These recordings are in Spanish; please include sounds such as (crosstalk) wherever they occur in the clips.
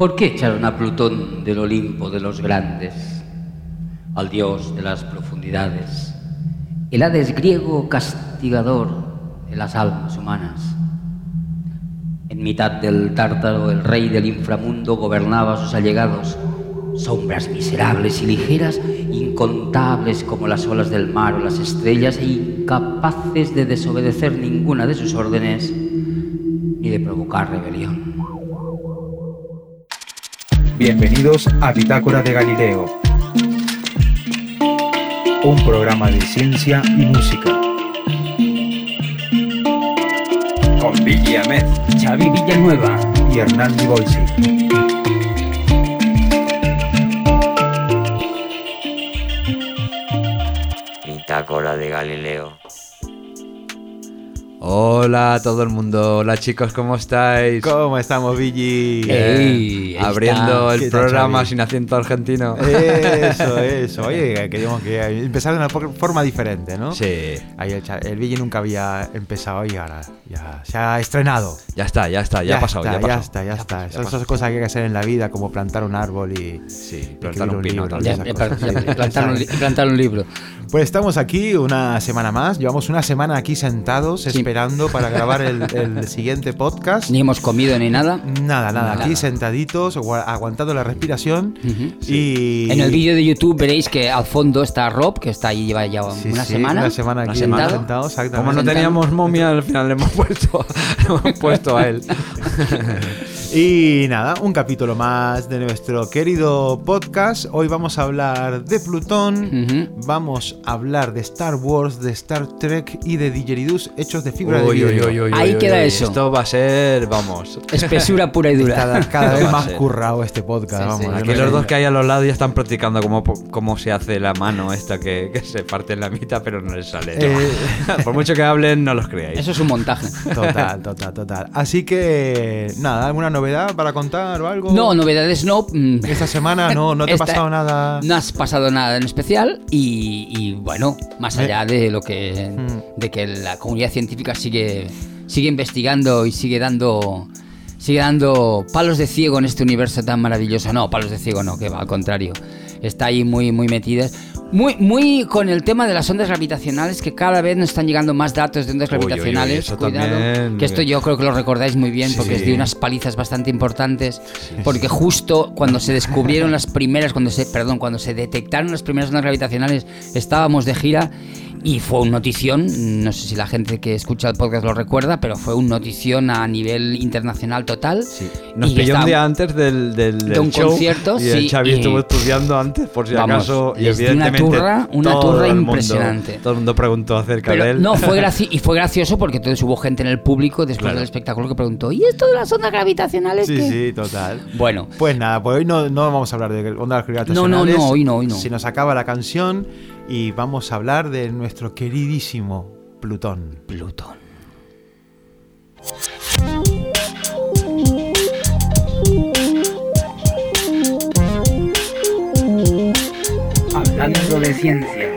¿Por qué echaron a Plutón del Olimpo de los grandes, al dios de las profundidades, el Hades griego castigador de las almas humanas? En mitad del tártaro, el rey del inframundo gobernaba a sus allegados, sombras miserables y ligeras, incontables como las olas del mar o las estrellas, e incapaces de desobedecer ninguna de sus órdenes ni de provocar rebelión. Bienvenidos a Bitácora de Galileo, un programa de ciencia y música. Con Billy Ahmed, Xavi Villanueva y Hernán Bolsi. Bitácora de Galileo. Hola a todo el mundo, hola chicos, ¿cómo estáis? ¿Cómo estamos, Billy? Ey, ahí Abriendo está. el ¿Qué tal, programa Xavi? sin acento argentino. Eso, eso. Oye, queríamos que empezar de una forma diferente, ¿no? Sí, Ahí el, el Billy nunca había empezado y ahora ya se ha estrenado. ya está, ya está, ya, ha pasado, está, ya pasado. está, ya, está. ya Esas cosas que hay que hacer en la vida, como plantar un árbol y Sí, plantar un pino, libro tal Ya, vez. un, (laughs) plantar un libro. Pues estamos aquí una semana más. Llevamos una semana aquí sentados esperando para grabar el, el siguiente podcast. Ni hemos comido ni nada. Nada, nada, Nada. aquí sentaditos, gua- aguantando la respiración. Ujú. Y En el vídeo de YouTube veréis que al fondo está Rob, que está ahí lleva ya Sí, una sí, semana. Una semana aquí semana. sentado, exactamente. Como no Sentado. teníamos momia, al final le hemos puesto, (laughs) le hemos puesto a él. (laughs) Y nada, un capítulo más de nuestro querido podcast. Hoy vamos a hablar de Plutón, vamos a hablar de Star Wars, de Star Trek y de didgeridoo hechos de fibra Uy, de vidrio. uy, uy, Ahí uy, queda uy, eso. Esto va a ser, vamos. Espesura pura y dura. Cada, (laughs) vez más currado este podcast. Sí, vamos, sí. no Aquí sé. los dos que hay a los lados ya están practicando cómo, cómo se hace la mano esta que, que se parte en la mitad, pero no les sale. Eh, (laughs) Por mucho que hablen, no los creáis. Eso es un montaje. Total, total, total. Así que, nada, ¿alguna novedad para contar o algo? No, novedades no. mm, Esta semana no, no te Esta- ha pasado nada. No has pasado nada en especial y, y, bueno, más Eh. allá de lo que Mm. de que la comunidad científica sigue sigue investigando y sigue dando sigue dando palos de ciego en este universo tan maravilloso. No, palos de ciego no, que va al contrario. Está ahí muy muy metidas. Muy muy con el tema de las ondas gravitacionales que cada vez nos están llegando más datos de ondas Uy, uy, uy, gravitacionales. eso Cuidado, también. que esto yo creo que lo recordáis muy bien porque Sí. es de unas palizas bastante importantes porque justo cuando se descubrieron las primeras cuando se perdón cuando se detectaron las primeras ondas gravitacionales estábamos de gira y fue un notición no sé si la gente que escucha el podcast lo recuerda pero fue un notición a nivel internacional total Nos Y pilló un día antes del, del, de del un show concierto, y el sí, Xavi y- estuvo estudiando antes por si Vamos, acaso y di una evidentemente turra, una todo turra el mundo- impresionante. todo el mundo preguntó acerca Pero de él no, fue (laughs) y fue gracioso porque entonces hubo gente en el público después Claro. del espectáculo que preguntó ¿y esto de las ondas gravitacionales Sí, qué?". sí, total. Bueno, Pues nada, pues hoy no, no vamos a hablar de ondas gravitacionales. No, no, no, hoy no, hoy no. Se nos acaba la canción y vamos a hablar de nuestro queridísimo Plutón. Plutón. Hablando de ciencia.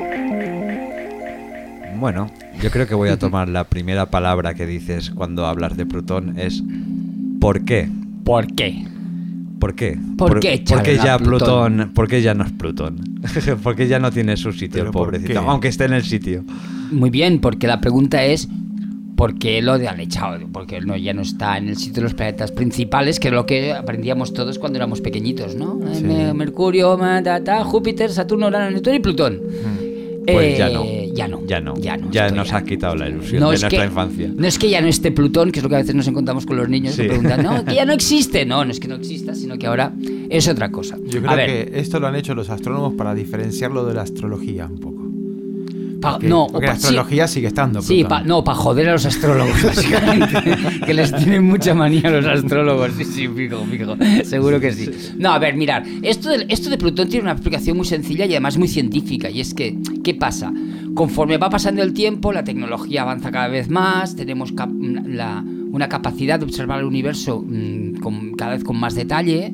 bueno yo creo que voy a tomar la primera palabra que dices cuando hablas de Plutón es ¿por qué? ¿Por qué? ¿Por qué? ¿Por qué ¿Por qué echaron a ya Plutón? Plutón? ¿Por qué ya no es Plutón? (laughs) ¿Por qué ya no tiene su sitio ¿Pero el pobrecito? Aunque esté en el sitio. Muy bien, porque la pregunta es ¿por qué lo de han echado? Porque no, ya no está en el sitio de los planetas principales, que es lo que aprendíamos todos cuando éramos pequeñitos, ¿no? Eh, Sí. Mercurio, ma, ta, ta, Júpiter, Saturno, Urano, Neptuno y Plutón. Pues Eh, ya no. Ya no. Ya no. Ya, no, Ya nos has quitado la ilusión No de es nuestra que- infancia. No es que ya no esté Plutón, que es lo que a veces nos encontramos con los niños que Sí. preguntan, no, que ya no (laughs) existe. No, no es que no exista, sino que ahora es otra cosa. Yo a creo ver, que esto lo han hecho los astrónomos para diferenciarlo de la astrología un poco. Pa- no, porque pa- la sí, astrología sigue estando. Sí, pa- no, para joder a los astrólogos, (laughs) básicamente. que les tienen mucha manía los astrólogos. Sí, sí, fijo, fijo. Seguro que sí. No, a ver, mirar. Esto de, esto de Plutón tiene una explicación muy sencilla y además muy científica. Y es que, ¿qué pasa? Conforme va pasando el tiempo, la tecnología avanza cada vez más, tenemos cap- la- una capacidad de observar el universo mm, con- cada vez con más detalle.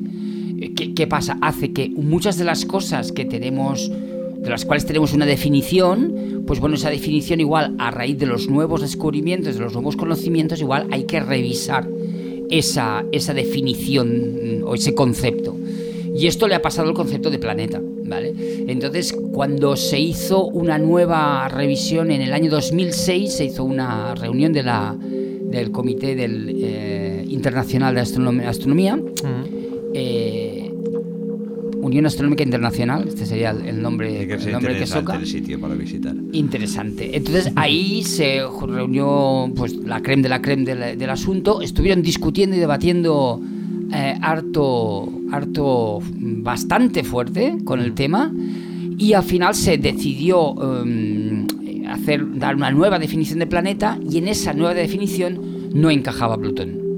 Eh, ¿Qué, qué pasa? Hace que muchas de las cosas que tenemos de las cuales tenemos una definición, pues bueno, esa definición igual a raíz de los nuevos descubrimientos, de los nuevos conocimientos, igual hay que revisar esa, esa definición mm, o ese concepto. Y esto le ha pasado al concepto de planeta, ¿vale? Entonces, cuando se hizo una nueva revisión en el año 2006, se hizo una reunión de la, del Comité del, eh, Internacional de Astronom- Astronomía, eh, Unión Astronómica Internacional, este sería el nombre, que el nombre que soca. el sitio para visitar. Interesante. Entonces ahí se reunió pues la creme de la creme del, del asunto. Estuvieron discutiendo y debatiendo eh, harto, harto, mm, bastante fuerte con el tema. Y al final se decidió em, hacer, dar una nueva definición de planeta y en esa nueva definición no encajaba Plutón.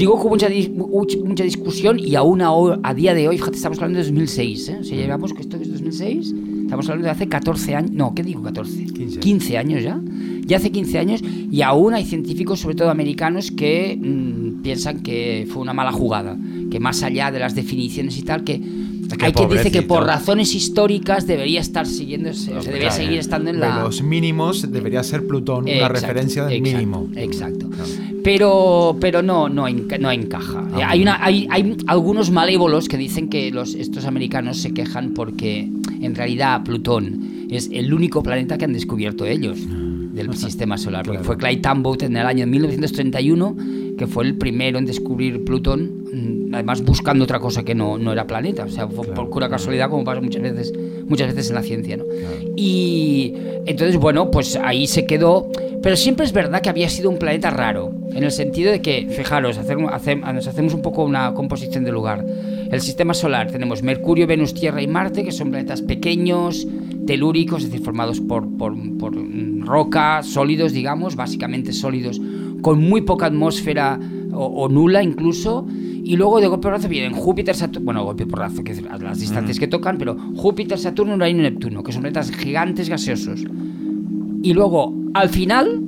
Digo con mucha, dis- much- mucha discusión y aún a, a día de hoy, fíjate, estamos hablando de 2006, ¿eh? O sea, llevamos que esto es 2006, estamos hablando de hace 14 años, no, ¿qué digo 14? 15. años ya. Ya hace 15 años y aún hay científicos, sobre todo americanos, que mm, piensan que fue una mala jugada, que más allá de las definiciones y tal, que que hay quien dice que por razones históricas debería estar siguiendo, o sea, debería claro. seguir estando en De la... los mínimos debería ser Plutón una Exacto, referencia del exacto, mínimo. Exacto. Pero, pero no, no, enca- no encaja. Ah, hay, una, hay, hay algunos malévolos que dicen que los, estos americanos se quejan porque en realidad Plutón es el único planeta que han descubierto ellos (laughs) del sistema solar. Porque fue Clyde Tombaugh en el año 1931 que fue el primero en descubrir Plutón, mm, además buscando otra cosa que no, no era planeta. O sea, fue por pura casualidad como pasa muchas veces, muchas veces en la ciencia. ¿no? Y entonces, bueno, pues ahí se quedó. Pero siempre es verdad que había sido un planeta raro, en el sentido de que, fijaros, hacer- nos hacemos un poco una composición del lugar. El sistema solar tenemos Mercurio, Venus, Tierra y Marte, que son planetas pequeños, telúricos, es decir, formados por, por, por, roca, sólidos, digamos, básicamente sólidos, con muy poca atmósfera o, o nula incluso. Y luego de golpe porrazo vienen Júpiter, Saturno, bueno, golpe porrazo, que es las distancias que tocan, pero Júpiter, Saturno, Urano y Neptuno, que son planetas gigantes gaseosos. Y luego, al final,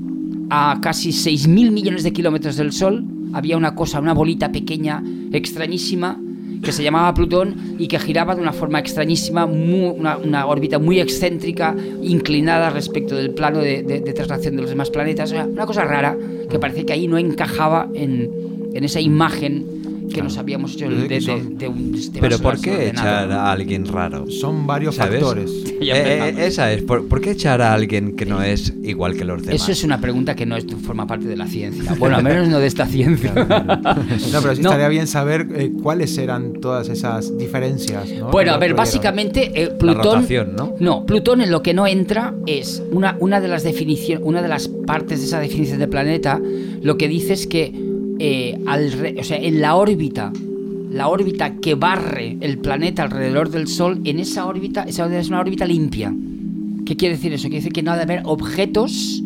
a casi 6.000 millones de kilómetros del Sol, había una cosa, una bolita pequeña, extrañísima, que se llamaba Plutón y que giraba de una forma extrañísima, una, órbita muy excéntrica, inclinada respecto del plano de, de- de traslación de los demás planetas. Una cosa rara que parece que ahí no encajaba en, en esa imagen que nos habíamos hecho de, de- de un sistema Pero ¿por qué ordenado. echar a alguien raro? Son varios ¿Sabes? factores. (laughs) Eh, eh, esa es. ¿Por, por qué echar a alguien que no es igual que los demás? Eso es una pregunta que no es, forma parte de la ciencia. Bueno, al menos no de esta ciencia. (laughs) No, pero sí No. estaría bien saber eh, cuáles eran todas esas diferencias. ¿no? Bueno, a ver, básicamente eh, Plutón. rotación, ¿no? No, Plutón en lo que no entra es una, una de las definiciones, una de las partes de esa definición de planeta, lo que dice es que eh, al o sea, en la órbita, la órbita que barre el planeta alrededor del Sol, en esa órbita, esa órbita es una órbita limpia. ¿Qué quiere decir eso? Quiere decir que no ha de haber objetos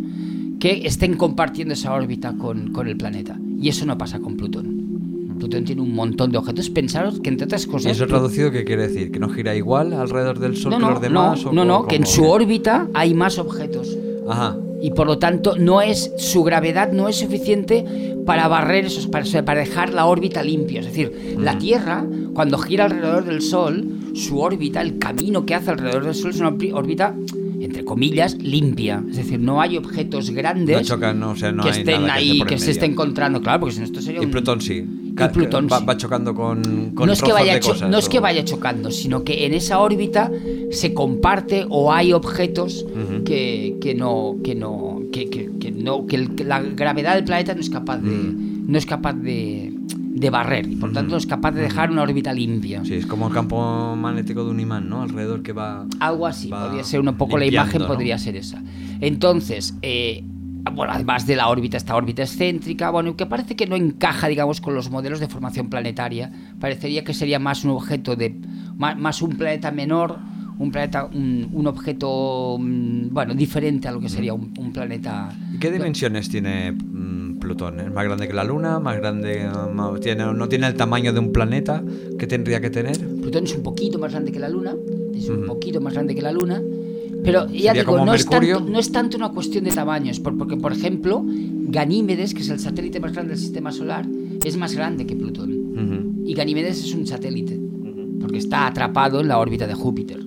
que estén compartiendo esa órbita con, con el planeta. Y eso no pasa con Plutón. Plutón tiene un montón de objetos. Pensaros que entre otras ¿Y cosas... eso traducido qué quiere decir? ¿Que no gira igual alrededor del Sol no, que no, los demás? no, o no, no, que en su órbita hay más objetos. Ajá. Y por lo tanto, no es su gravedad no es suficiente para barrer esos, para, para dejar la órbita limpia. Es decir, la Tierra, cuando gira alrededor del Sol, su órbita, el camino que hace alrededor del Sol es una órbita, entre comillas, limpia. Es decir, no hay objetos grandes No chocan, no, o sea, no que hay estén nada ahí, que se esté encontrando. Claro, porque si no esto sería Y un- Plutón sí. Y Plutón va, chocando con, con no es que vaya cosas, no es que vaya chocando, sino que en esa órbita se comparte o hay objetos que, que no que no que, que- que no que, el- la gravedad del planeta no es capaz de Mm. no es capaz de, de barrer y por tanto no es capaz de dejar una órbita limpia. Sí, es como el campo magnético de un imán, ¿no? Alrededor que va... Algo así, va podría ser un poco la imagen, ¿no? podría ser esa. Entonces, eh, bueno, además de la órbita, esta órbita excéntrica, bueno, que parece que no encaja, digamos, con los modelos de formación planetaria. Parecería que sería más un objeto de. más, más un planeta menor, un planeta, un, un objeto, mm, bueno, diferente a lo que sería un, un planeta. ¿Y qué dimensiones tiene mm, Plutón? ¿Es más grande que la Luna? ¿Más grande? eh, ma- tiene, ¿No tiene el tamaño de un planeta que tendría que tener? Plutón es un poquito más grande que la Luna, es un Ujú. poquito más grande que la Luna, pero ya digo, no es, tanto, no es tanto una cuestión de tamaños, por- porque por ejemplo, Ganímedes, que es el satélite más grande del sistema solar, es más grande que Plutón. Y Ganímedes es un satélite, porque está atrapado en la órbita de Júpiter.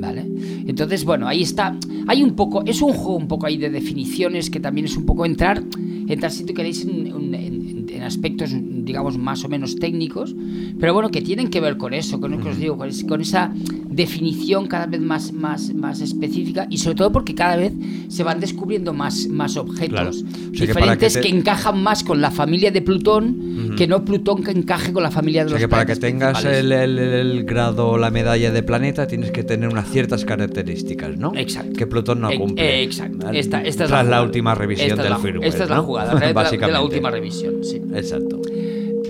¿Vale? Entonces, bueno, ahí está. Hay un poco, es un juego un poco ahí de definiciones que también es un poco entrar, entrar si tú queréis en- en aspectos, digamos, más o menos técnicos, pero bueno, que tienen que ver con eso, con lo que os digo, con, con esa definición cada vez más, más, más específica y sobre todo porque cada vez se van descubriendo más, más objetos Claro. O sea que para que diferentes te- que, encajan más con la familia de Plutón que no Plutón que encaje con la familia de O los sea que para que tengas el, el- el grado la medalla de planeta tienes que tener unas ciertas características, ¿no? Exacto. Que Plutón no cumple. eh, exacto. Esta, esta es la, jugada. última revisión del la- firmware. Esta es la ¿no? jugada, de la- la, última revisión, sí. Exacto.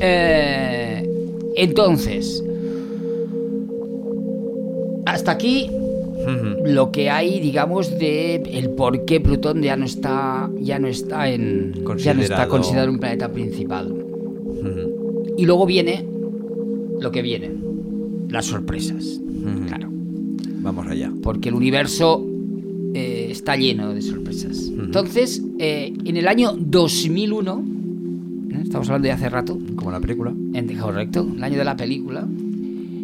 Eh, entonces, hasta aquí lo que hay, digamos, de el por qué Plutón ya no está, ya no está en, ya no está Considerado. un planeta principal. Y luego viene lo que viene, las sorpresas. Claro. Vamos allá. porque el universo eh, está lleno de sorpresas. Entonces, eh, en el año 2001, ¿eh? estamos hablando de hace rato, Como la película. en- correcto, el año de la película,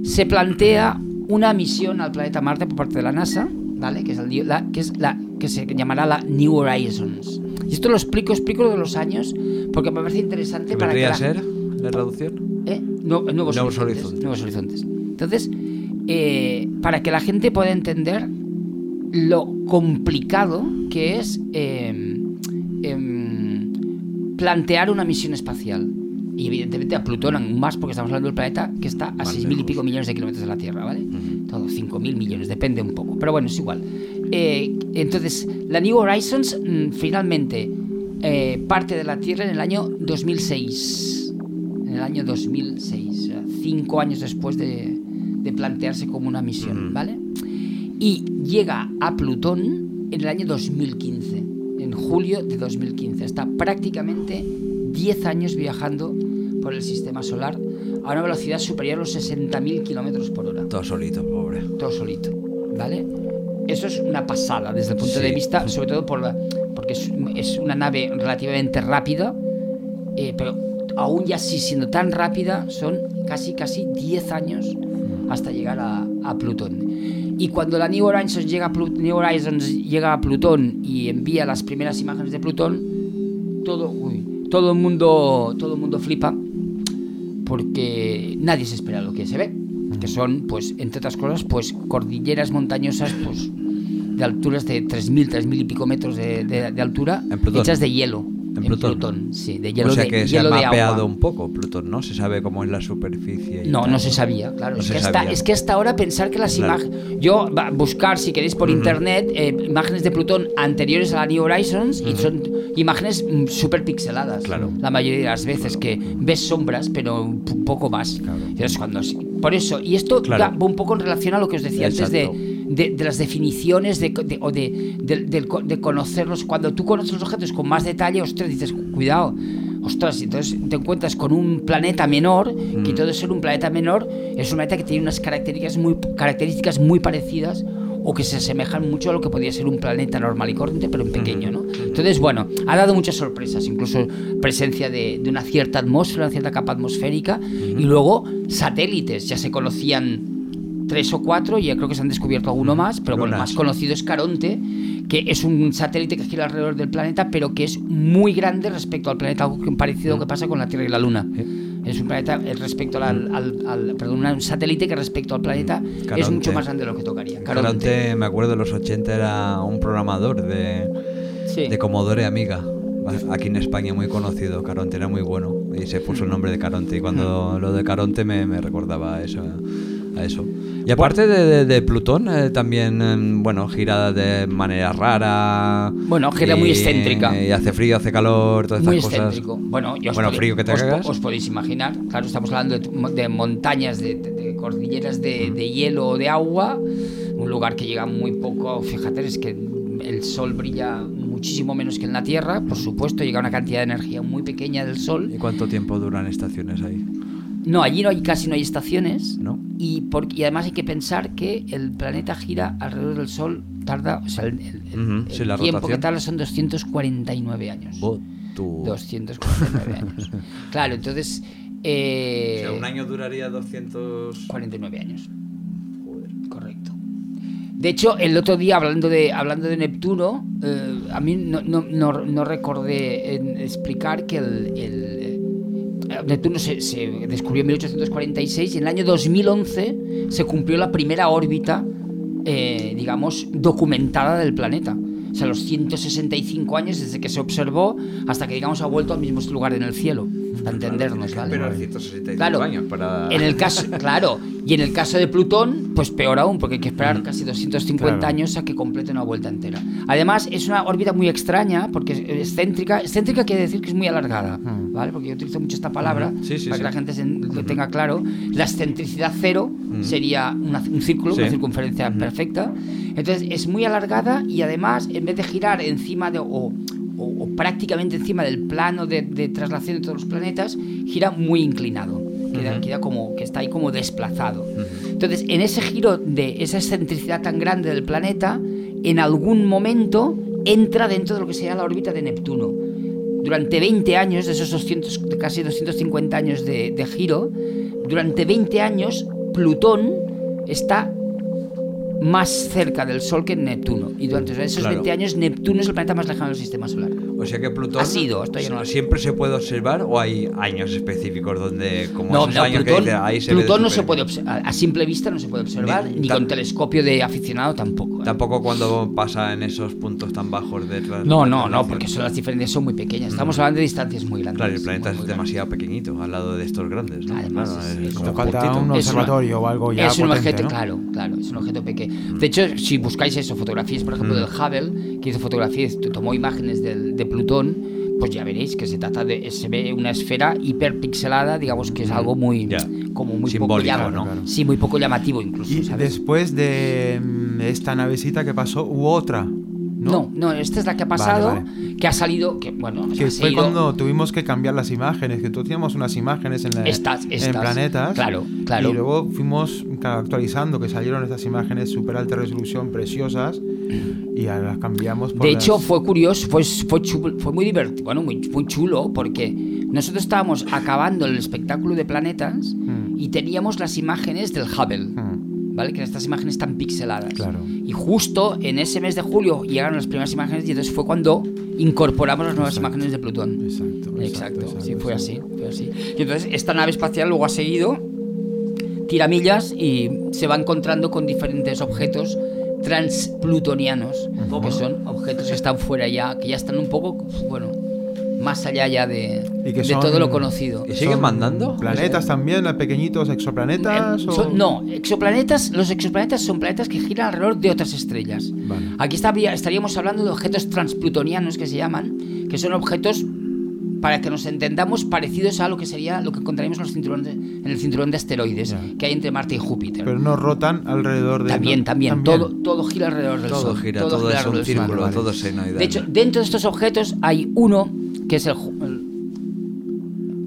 se plantea una misión al planeta Marte por parte de la NASA, ¿vale? Que es, el- la, que, es la que se llamará la New Horizons. Y esto lo explico, explico de los años, porque me parece interesante ¿Qué para que la, ser la traducción? ¿Eh? Nue- nuevos, Nuevos horizontes, horizontes. Nuevos horizontes. Entonces, eh, para que la gente pueda entender lo complicado que es eh, em, plantear una misión espacial. Y evidentemente a Plutón aún más, porque estamos hablando del planeta que está a Más 6.000 y pico millones de kilómetros de la Tierra, ¿vale? Todo, 5.000 millones, depende un poco. Pero bueno, es igual. Eh, entonces, la New Horizons mm, finalmente eh, parte de la Tierra en el año 2006. En el año 2006, o sea, cinco años después de, de plantearse como una misión. ¿vale? Y llega a Plutón en el año 2015, en julio de 2015. Está prácticamente 10 años viajando por el sistema solar a una velocidad superior a los 60.000 kilómetros por hora Todo solito, pobre. todo solito, ¿vale? Eso es una pasada desde el punto Sí. de vista, sobre todo por la, porque es, es una nave relativamente rápida, eh, pero aún ya sí siendo tan rápida, son casi casi 10 años hasta llegar a, a Plutón. Y cuando la New Horizons llega a, New Horizons llega a Plutón y envía las primeras imágenes de Plutón, todo, uy, todo el mundo, todo el mundo flipa porque nadie se espera lo que se ve, que son, pues, entre otras cosas, pues, cordilleras montañosas, pues, de alturas de 3.000, 3.000 y pico metros de, de- de altura, hechas de hielo. En Plutón. sí, de hielo o sea de, que se ha hielo de mapeado agua. un poco Plutón, ¿no? Se sabe cómo es la superficie. y No, tal. no se sabía, claro. No es, se que hasta, sabía. es que hasta ahora pensar que las Claro. imágenes. Yo, va, buscar, si queréis, por internet, eh, imágenes de Plutón anteriores a la New Horizons y son imágenes súper pixeladas. Claro. La mayoría de las veces que ves sombras, pero un poco más. Claro. Cuando, por eso, y esto Claro. va un poco en relación a lo que os decía antes de, de, de las definiciones de, de- o de, de- conocerlos. Cuando tú conoces los objetos con más detalle, ostras, dices, cuidado. Ostras, entonces te encuentras con un planeta menor, que Mm. todo ser un planeta menor es un planeta que tiene unas características muy, características muy parecidas o que se asemejan mucho a lo que podría ser un planeta normal y corriente, pero en pequeño, ¿no? Entonces, bueno, ha dado muchas sorpresas, incluso presencia de, de una cierta atmósfera, una cierta capa atmosférica, y luego satélites, ya se conocían tres o cuatro, y ya creo que se han descubierto alguno más, pero bueno, el más conocido es Caronte, que es un satélite que gira alrededor del planeta, pero que es muy grande respecto al planeta, algo parecido a lo que pasa con la Tierra y la Luna. Es un planeta eh, respecto al, al- al- perdón, un satélite que respecto al planeta es mucho más grande de lo que tocaría. Caronte. Caronte, me acuerdo de los 80, era un programador de, Sí. de Commodore Amiga. Aquí en España muy conocido, Caronte era muy bueno y se puso el nombre de Caronte y cuando lo de Caronte me, me recordaba a eso, a eso. Y aparte de, de- de Plutón, eh, también, em, bueno, gira de manera rara. Bueno, gira muy excéntrica. Y hace frío, hace calor, todas estas Muy cosas. excéntrico. Bueno, ya os Bueno, frío que te os, cagas. os podéis imaginar. Claro, estamos hablando de, de montañas, de, cordilleras de, de hielo o de agua. Un lugar que llega muy poco. Fíjate, es que el sol brilla muchísimo menos que en la Tierra. Por supuesto, llega una cantidad de energía muy pequeña del sol. ¿Y cuánto tiempo duran estaciones ahí? No, allí no hay, casi no hay estaciones. ¿No? Y, por- y además hay que pensar que el planeta gira alrededor del Sol, tarda, o sea, el, el- el- Ujú, el sí, la tiempo que tarda son 249 años. Tú- 249 (laughs) años. Claro, entonces... eh, O sea, un año duraría 200... 49 años. Correcto. De hecho, el otro día, hablando de, hablando de Neptuno, eh, a mí no, no, no- no recordé en explicar que el, el- Neptuno se, descubrió en 1846 y en el año 2011 se cumplió la primera órbita, eh, digamos, documentada del planeta. O sea, los 165 años desde que se observó hasta que, digamos, ha vuelto al mismo lugar en el cielo. Para entendernos, ¿vale? Pero 165 Claro, años para... en el caso, (laughs) claro, y en el caso de Plutón, pues peor aún, porque hay que esperar casi 250 Claro. años a que complete una vuelta entera. Además, es una órbita muy extraña, porque es excéntrica. Excéntrica quiere decir que es muy alargada, ¿vale? Porque yo utilizo mucho esta palabra Sí, sí, para sí. que la gente se- lo tenga claro. La excentricidad cero sería una- un círculo, Sí. una circunferencia perfecta. Entonces, es muy alargada y además, en vez de girar encima de. o- o, o prácticamente encima del plano de, de traslación de todos los planetas, gira muy inclinado. Queda, queda como que está ahí como desplazado. Entonces, en ese giro de esa excentricidad tan grande del planeta, en algún momento entra dentro de lo que sería la órbita de Neptuno. Durante 20 años, de esos 200, de casi 250 años de, de giro, durante 20 años, Plutón está más cerca del Sol que Neptuno. Y durante esos Claro. 20 años, Neptuno es el planeta más lejano del sistema solar. O sea que Plutón Ha sido, esto ya no lo sé. siempre se puede observar o hay años específicos donde como No, esos no, años que Plutón, dice, ahí se Plutón no se puede observar. A simple vista no se puede observar, Ni- con telescopio de aficionado tampoco. ¿eh? Tampoco cuando pasa en esos puntos tan bajos de No, de no, no, porque son las diferencias son muy pequeñas. Estamos hablando de distancias muy grandes. Claro, el planeta muy, es muy demasiado pequeñito al lado de estos grandes, ¿no? Además, Claro, es- es es como un una- observatorio o algo ya es un potente, objeto, ¿no? claro, claro, es un objeto pequeño. De hecho, si buscáis eso, fotografías, por ejemplo, del Hubble, que hizo fotografías, tomó imágenes del- de Plutón, pues ya veréis que se trata de, se ve una esfera hiperpixelada, digamos que es algo muy, como muy Simbólico, poco ¿no? llamativo. Sí, muy poco llamativo incluso, Y ¿sabes? después de mm, esta navecita que pasó, hubo otra. No, ¿no? no, esta es la que ha pasado, Vale, que ha salido, que bueno, Que fue cuando tuvimos que cambiar las imágenes, que tú teníamos unas imágenes en, la- Estas, en planetas. Claro, claro. Y luego fuimos actualizando, que salieron estas imágenes súper alta resolución, preciosas, y las cambiamos por De las- hecho, fue curioso, fue, fue, chulo- fue muy divertido, bueno, muy, muy chulo, porque nosotros estábamos acabando el espectáculo de planetas Mm. y teníamos las imágenes del Hubble, Mm, ¿vale? Que estas imágenes tan pixeladas. Claro. Y justo en ese mes de julio llegaron las primeras imágenes y entonces fue cuando incorporamos las nuevas Exacto. imágenes de Plutón. Exacto, Exacto, exacto, sí, fue así, fue así. Y entonces esta nave espacial luego ha seguido tiramillas y se va encontrando con diferentes objetos transplutonianos, que son objetos que están fuera ya, que ya están un poco, bueno, más allá ya de, Y que de son- todo lo conocido. ¿Y siguen ¿Son mandando? ¿Planetas también? ¿Pequeñitos exoplanetas? Eh, o- son- no, exoplanetas, los exoplanetas son planetas que giran alrededor de otras estrellas. Vale. Aquí estaría- estaríamos hablando de objetos transplutonianos que se llaman, que son objetos, para que nos entendamos, parecidos a lo que sería lo que encontraríamos en, los cinturones- en el cinturón de asteroides Ya. que hay entre Marte y Júpiter. Pero no rotan alrededor de... también, no- también, Todo, todo gira alrededor del Todo Sol. gira, todo, es gira un alrededor del Sol. círculo, todo senoidal. De hecho, dentro de estos objetos hay uno que es el...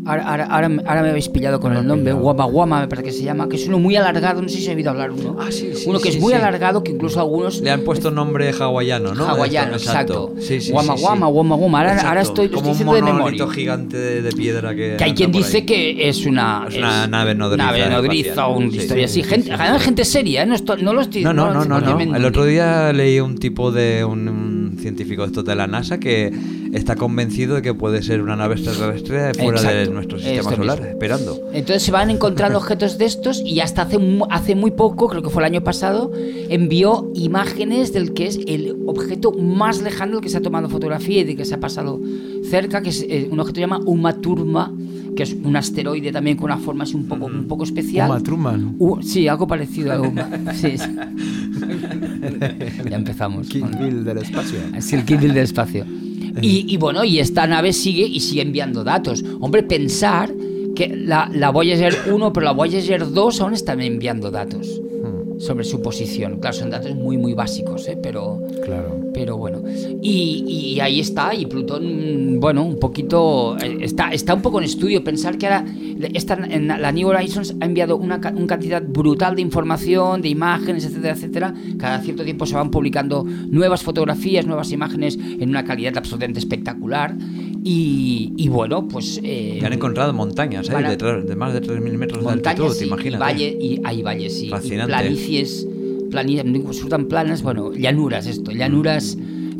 Ahora, ahora, ahora, me- ahora me habéis pillado con el nombre, Guama Guama me parece que se llama, que es uno muy alargado, no sé si he oído hablar uno. Ah, sí, sí, uno que sí, es muy sí. alargado, que incluso algunos... Le han puesto nombre hawaiano, ¿no? Hawaiano, exacto. Sí, sí, Guama Guama, sí. Guama Guama. Ahora, Exacto. ahora estoy, lo Como estoy un diciendo de monolito memoria. gigante de, de piedra que. Que hay quien dice que es una, Es una nave nodriza nave nodriza o una Sí, historia sí, así. Gente, gente seria, ¿eh? no, esto- no lo estoy No, no, no, no, no. no. El otro día leí un tipo de un, un científico de estos de la NASA que está convencido de que puede ser una nave extraterrestre fuera de nuestro sistema solar, mismo. esperando. Entonces se van encontrando (laughs) objetos de estos y hasta hace, hace muy poco, creo que fue el año pasado, envió imágenes del que es el objeto más lejano del que se ha tomado fotografía y de que se ha pasado cerca, que es eh, un objeto que se llama Uma Thurma, que es un asteroide también con una forma así un poco, un poco especial. Uma Truman. Sí, algo parecido a Uma. Sí, sí. (laughs) ya empezamos. King con- Bill del espacio. es el kit del espacio. (laughs) Y, y bueno, y esta nave sigue y sigue enviando datos. Hombre, pensar que la, la Voyager 1, pero la Voyager 2 aún están enviando datos sobre su posición. Claro, son datos muy, muy básicos, ¿eh? pero, Claro. pero bueno. Y, y ahí está, y Plutón, bueno, un poquito. eh, Está, está un poco en estudio. Pensar que ahora esta, en la New Horizons ha enviado una, una cantidad brutal de información, de imágenes, etcétera, etcétera. Cada cierto tiempo se van publicando nuevas fotografías, nuevas imágenes en una calidad absolutamente espectacular. Y, y bueno, pues. eh, Y han encontrado montañas, ¿eh? van a- de, tre- de más de 3.000 metros de altitud, y- y, imagínate. valle, y hay valles y, y Fascinante. planicies, planicies, no tan planas, bueno, llanuras esto, llanuras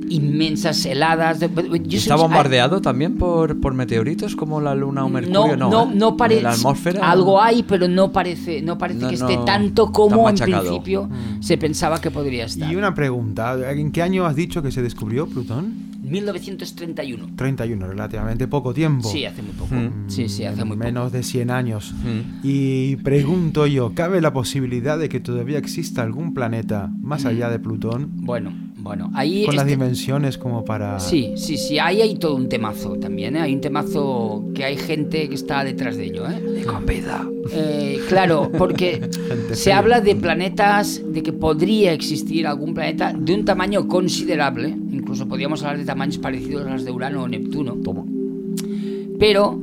inmensas heladas. de- yo ¿Está sé- bombardeado también por, por meteoritos como la Luna o Mercurio? no, no, ¿eh? no parece. ¿La atmósfera? Algo hay, pero no parece, no parece No, que no, esté tanto como en principio Mm. se pensaba que podría estar. Y una pregunta, ¿en qué año has dicho que se descubrió Plutón? 1931. 31, relativamente poco tiempo. Sí, hace muy poco. Mm. Sí, sí, hace muy poco. Menos de 100 años. Mm. Y pregunto yo, ¿cabe la posibilidad de que todavía exista algún planeta más allá de Plutón? Bueno, bueno, ahí Con las este- dimensiones como para... Sí, sí, sí, ahí hay todo un temazo también, ¿eh? Hay un temazo que hay gente que está detrás de ello, ¿eh? Eh, claro, porque (laughs) se habla de planetas, de que podría existir algún planeta de un tamaño considerable, incluso podríamos hablar de tamaños parecidos a los de Urano o Neptuno, Toma. pero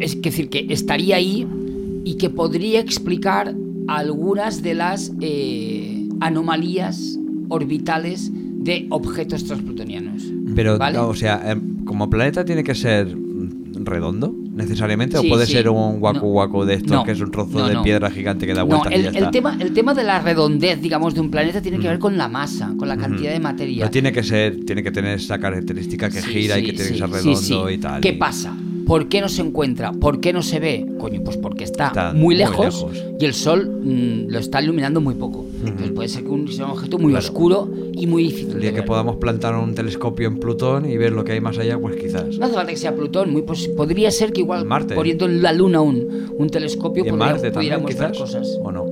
es decir que estaría ahí y que podría explicar algunas de las eh, anomalías orbitales de objetos transplutonianos. Pero, ¿Vale? o sea, em, como planeta tiene que ser redondo, necesariamente, Sí, o puede sí. ser un guacu guacu de estos No. que es un trozo No, de piedra gigante que da vueltas y el, tema, el tema de la redondez, digamos, de un planeta tiene que ver con la masa, con la cantidad de materia. No tiene que ser, tiene que tener esa característica que Sí, gira y que tiene que ser redondo y tal. ¿Qué y- pasa? ¿Por qué no se encuentra? ¿Por qué no se ve? Coño, pues porque está, Está muy, muy lejos, y el sol mm, lo está iluminando muy poco. Entonces puede ser que un, sea un objeto muy Claro. oscuro y muy difícil. El de día que ver. podamos plantar un telescopio en Plutón y ver lo que hay más allá, pues quizás. No hace falta que sea Plutón, muy podría ser que igual Marte. poniendo en la Luna un, un telescopio podría- Marte también, quizás. cosas. ¿O no?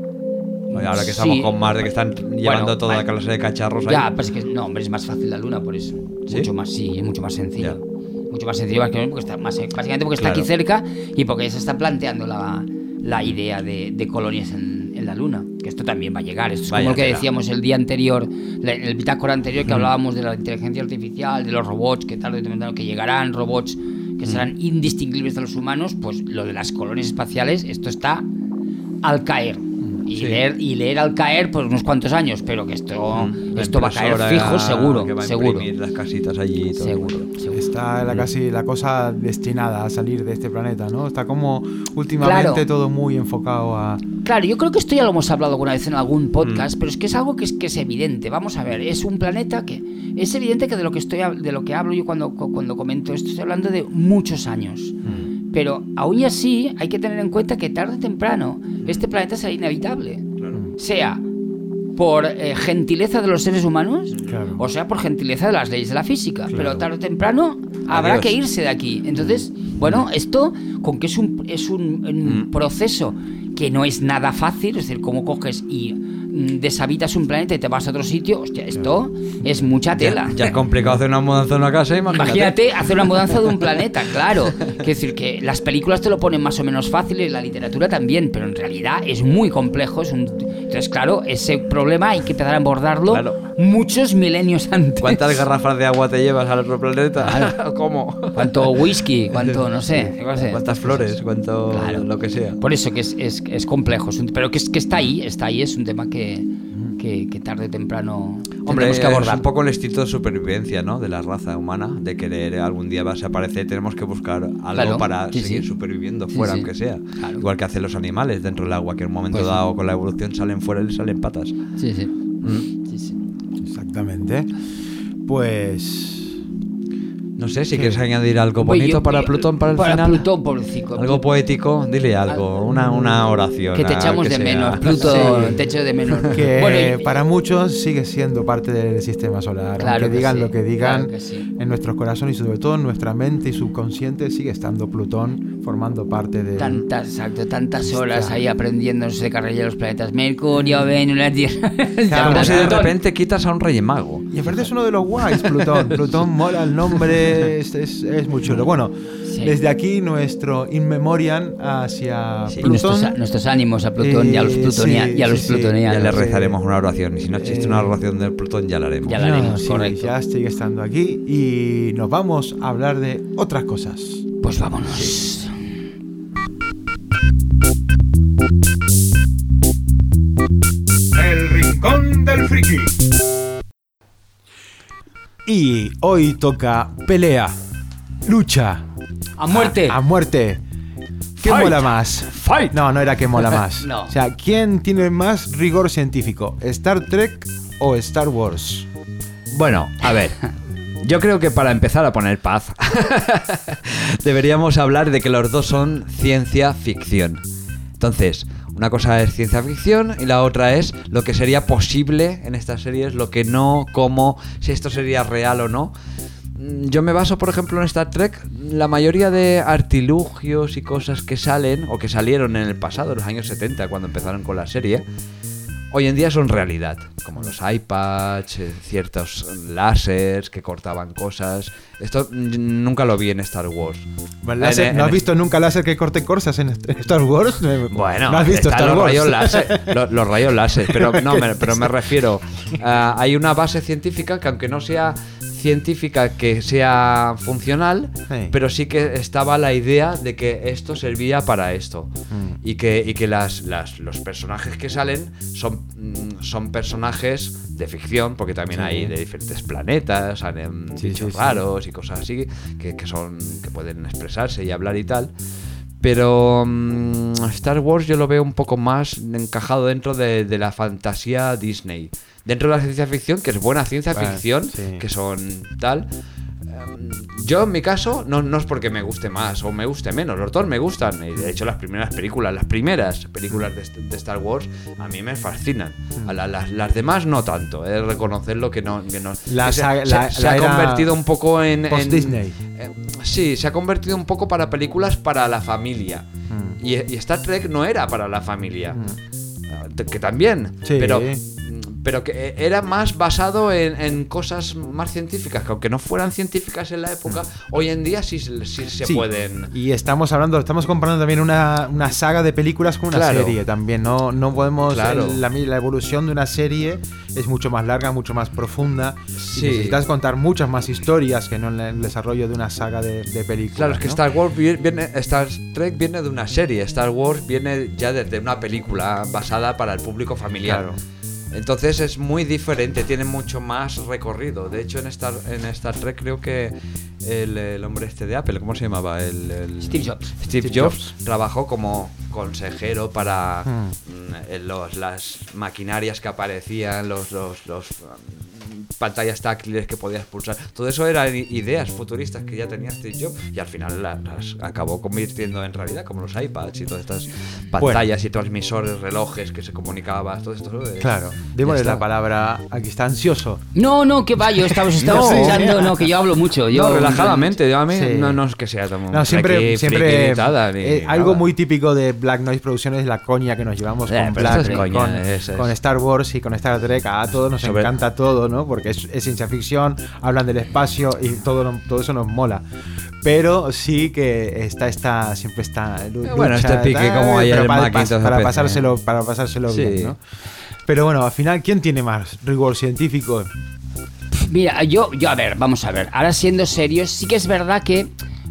Ahora que Sí. estamos con Marte, que están llevando Bueno, toda vale. clase de cacharros Ya, ahí. pues es que no, hombre, es más fácil la luna por eso. ¿Sí? Mucho más, sí, es mucho más sencillo. Ya. Mucho más sencillo porque está, más, básicamente porque está Claro. aquí cerca y porque ya se está planteando la, la idea de, de colonias en, en la luna. Que esto también va a llegar. Esto es Vaya como lo que decíamos el día anterior, la- en el bitácora anterior que hablábamos de la inteligencia artificial, de los robots, que tarde o temprano que llegarán, robots que serán indistinguibles de los humanos, pues lo de las colonias espaciales, esto está al caer. Y, Sí. leer, y leer al caer, pues unos cuantos años, pero que esto, Mm. La esto va a caer impresora fijo, seguro, que va a seguro. las casitas allí y todo. Seguro, seguro. Está la, casi la cosa destinada a salir de este planeta, ¿no? Está como últimamente Claro. todo muy enfocado a... Claro, yo creo que esto ya lo hemos hablado alguna vez en algún podcast, Mm. pero es que es algo que es, que es evidente. Vamos a ver, es un planeta que es evidente que de lo que estoy de lo que hablo yo cuando, cu- cuando comento esto estoy hablando de muchos años. Mm. Pero aún y así hay que tener en cuenta que tarde o temprano este planeta será inhabitable. Sea por eh, gentileza de los seres humanos Claro. o sea por gentileza de las leyes de la física. Claro. Pero tarde o temprano habrá Adiós. que irse de aquí. Entonces, bueno, esto con que es un, es un, un Mm. proceso que no es nada fácil, es decir, cómo coges y deshabitas un planeta y te vas a otro sitio, hostia, esto es mucha tela. Ya, ya es complicado hacer una mudanza en una casa, imagínate. Imagínate hacer una mudanza de un planeta, claro. Es decir, que las películas te lo ponen más o menos fácil y la literatura también, pero en realidad es muy complejo. Es un... Entonces, claro, ese problema hay que empezar a abordarlo Claro. muchos milenios antes. ¿Cuántas garrafas de agua te llevas al otro planeta? (laughs) ¿Cómo? ¿Cuánto whisky? ¿Cuánto, no sé? ¿Cuántas flores? ¿Cuánto Claro. lo que sea? Por eso que es, es, es complejo, es un- pero que, es, que está ahí, está ahí, es un tema que, que, que tarde o temprano Hombre, tenemos que es abordar. un poco el instinto de supervivencia, ¿no? De la raza humana, de querer algún día vas a aparecer, tenemos que buscar algo Claro, para sí, seguir sí. superviviendo fuera, sí. aunque sea. Claro. Igual que hacen los animales dentro del agua, que en un momento Pues dado con la evolución salen fuera y les salen patas. Sí, sí. Mm. sí, sí. Exactamente. Pues... No sé, si quieres añadir algo Pues bonito yo- para Plutón para el para final. Plutón, pobrecito. Algo poético, dile algo, una, una oración. Que te echamos que de sea. menos, (laughs) Plutón, Sí. te echo de menos. (laughs) Que Bueno, y- para muchos sigue siendo parte del sistema solar. Claro Aunque que digan sí, lo que digan, claro que sí. en nuestros corazones y sobre todo en nuestra mente y subconsciente sigue estando Plutón formando parte de... Tantas, exacto, tantas horas ahí aprendiendo de carrera de los planetas Mercurio, Venus, la Tierra. (laughs) Claro, Como si de repente quitas a un rey mago. Y aparte es uno de los guays, Plutón. Plutón mola el nombre, es, es- es muy chulo. Bueno, Sí. desde aquí nuestro in memoriam hacia Sí. Plutón. nuestros, nuestros ánimos a Plutón y a los, Eh, plutonia- sí, y a los plutonianos. Ya le rezaremos una oración. Y si no existe Eh, una oración del Plutón, ya la haremos. Ya la haremos, sí, correcto. Ya sigue estando aquí y nos vamos a hablar de otras cosas. Pues vámonos. El Rincón del Friki. Y hoy toca pelea, lucha, A muerte. a muerte. ¿Qué Fight. mola más? Fight. No, no era que mola (laughs) más. No. O sea, ¿quién tiene más rigor científico? ¿Star Trek o Star Wars? Bueno, a ver. Yo creo que para empezar a poner paz, (laughs) deberíamos hablar de que los dos son ciencia ficción. Entonces, una cosa es ciencia ficción y la otra es lo que sería posible en estas series, lo que no, cómo, si esto sería real o no. Mm, Yo me baso, por ejemplo, en Star Trek. La mayoría de artilugios y cosas que salen o que salieron en el pasado, en los años 70, cuando empezaron con la serie, hoy en día son realidad. Como los iPads, eh, ciertos láseres que cortaban cosas. Esto nunca lo vi en Star Wars. Láser- En- ¿No has en- visto nunca láser que corte cosas en Star Wars? Eh, Bueno, ¿no has visto Star los Wars? rayos láser, (laughs) lo- los, rayos láser, pero no, me, pero me (laughs) refiero, hay una base científica que aunque no sea científica que sea funcional, Sí. pero sí que estaba la idea de que esto servía para esto Mm. y que, y que las, las- los personajes que salen son, mm, son personajes de ficción, porque también Sí. hay de diferentes planetas, salen Sí, raros y cosas así que, que son que pueden expresarse y hablar y tal. Pero mm, Star Wars yo lo veo un poco más encajado dentro de, de la fantasía Disney. Dentro de la ciencia ficción, que es buena ciencia Vale, ficción, sí. que son tal. em, Yo en mi caso no, no es porque me guste más o me guste menos, los dos me gustan. De hecho las primeras películas, las primeras películas de, est- de Star Wars a mí me fascinan. A la- las, las demás no tanto, es reconocerlo que no... Que no La que se, ha convertido un poco en... en- post-Disney. eh, sí, se ha convertido un poco para películas para la familia. Mm. Y, y Star Trek no era para la familia. Mm. Que también. Sí. Pero, pero que era más basado en, en cosas más científicas, que aunque no fueran científicas en la época, hoy en día sí, sí se. Sí, pueden. Y estamos hablando, estamos comparando también una, una saga de películas con una Claro. serie también. No, no podemos. Claro. la, la evolución de una serie es mucho más larga, mucho más profunda. Sí. Y necesitas contar muchas más historias que no en el desarrollo de una saga de, de películas. Claro, es que ¿no? Star Wars vi- viene, Star Trek viene de una serie, Star Wars viene ya desde una película basada para el público familiar. Claro. Entonces es muy diferente, tiene mucho más recorrido. De hecho, en Star, en Star Trek creo que el, el hombre este de Apple, ¿cómo se llamaba? El, el- Steve Jobs. Steve, Steve Jobs, trabajó como consejero para Hmm. mm, en los- las maquinarias que aparecían, los, los, los, pantallas táctiles que podías pulsar. Todo eso eran ideas futuristas que ya tenía Steve Jobs y al final la- las acabó convirtiendo en realidad, como los iPads y todas estas pantallas y transmisores, relojes que se comunicaban, todo esto. Claro. Démosle la palabra. Aquí está ansioso. No, no, que va, yo estaba, (laughs) No. escuchando, no, que yo hablo mucho. Yo, No, relajadamente, yo a mí Sí. no, no es que sea tan No, siempre, friki, siempre friki ni nada, ni eh, algo muy típico de Black Noise Producciones es la coña que nos llevamos Eh, con Black, esto es coña, con, es- es- con Star Wars y con Star Trek. A todos nos Sobre- encanta todo, ¿no? Porque es, es ciencia ficción, hablan del espacio y todo, todo eso nos mola. Pero sí que está esta siempre está lucha, bueno, este pique tal, como ayer pero en para, para PC. pasárselo para pasárselo Sí. bien, ¿no? Pero bueno, al final quién tiene más rigor científico? Mira, yo, yo, a ver, vamos a ver. Ahora siendo serios, sí que es verdad que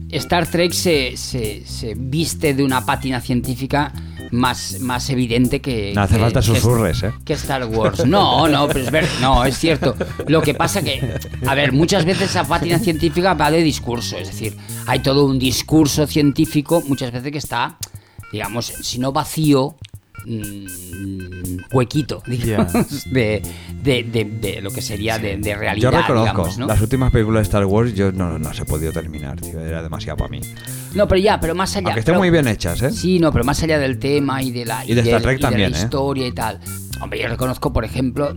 Star Trek se, se, se viste de una pátina científica más, más evidente que. No hace que- falta que- susurres, ¿eh? Que Star Wars. No, no, pero es ver, no, es cierto. Lo que pasa que, a ver, muchas veces esa pátina científica va de discurso, es decir, hay todo un discurso científico muchas veces que está, digamos, si no vacío, mm, huequito, digamos, (laughs) de, de, de- de lo que sería de, realidad. Yo reconozco, digamos, ¿no? las últimas películas de Star Wars yo no, no se he podido terminar, tío, era demasiado para mí. No, pero ya, pero más allá. Aunque estén pero- muy bien hechas, ¿eh? Sí, no, pero más allá del tema y de la, Y de Star del- Trek y de también, la ¿eh? historia y tal. Hombre, yo reconozco, por ejemplo,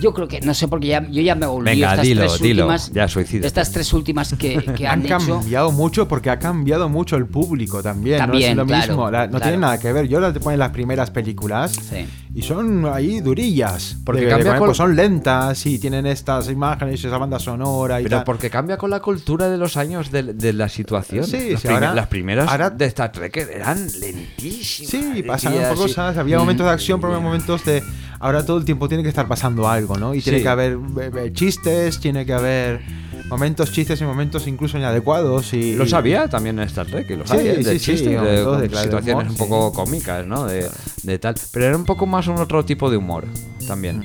yo creo que, no sé, porque ya, yo ya me volví Venga, estas dilo, tres dilo, últimas. ya, suicídate. Estas tres últimas que, (laughs) que han, Han hecho. cambiado mucho porque ha cambiado mucho el público también. También, no es lo claro, mismo. la- no claro. tiene nada que ver. Yo la te ponen las primeras películas Sí. Y son ahí durillas. Porque De- de- cambia pues con- son lentas y tienen estas imágenes y esa banda sonora y Pero tal. porque cambia con la cultura de los años de, de la situación. Sí, las, sí, prim- ahora- las primeras ahora- de Star Trek eran lentísimas. Sí, pasaban por sí. cosas, había momentos de acción, pero había momentos de... Ahora todo el tiempo tiene que estar pasando algo, ¿no? Y tiene que haber eh, eh, chistes, tiene que haber momentos chistes y momentos incluso inadecuados y... Lo sabía también en Star Trek, y lo Sí, sabía, de sí, sí, chistes, de, con de situaciones humor, un sí. poco cómicas, ¿no? De, de tal. Pero era un poco más un otro tipo de humor también.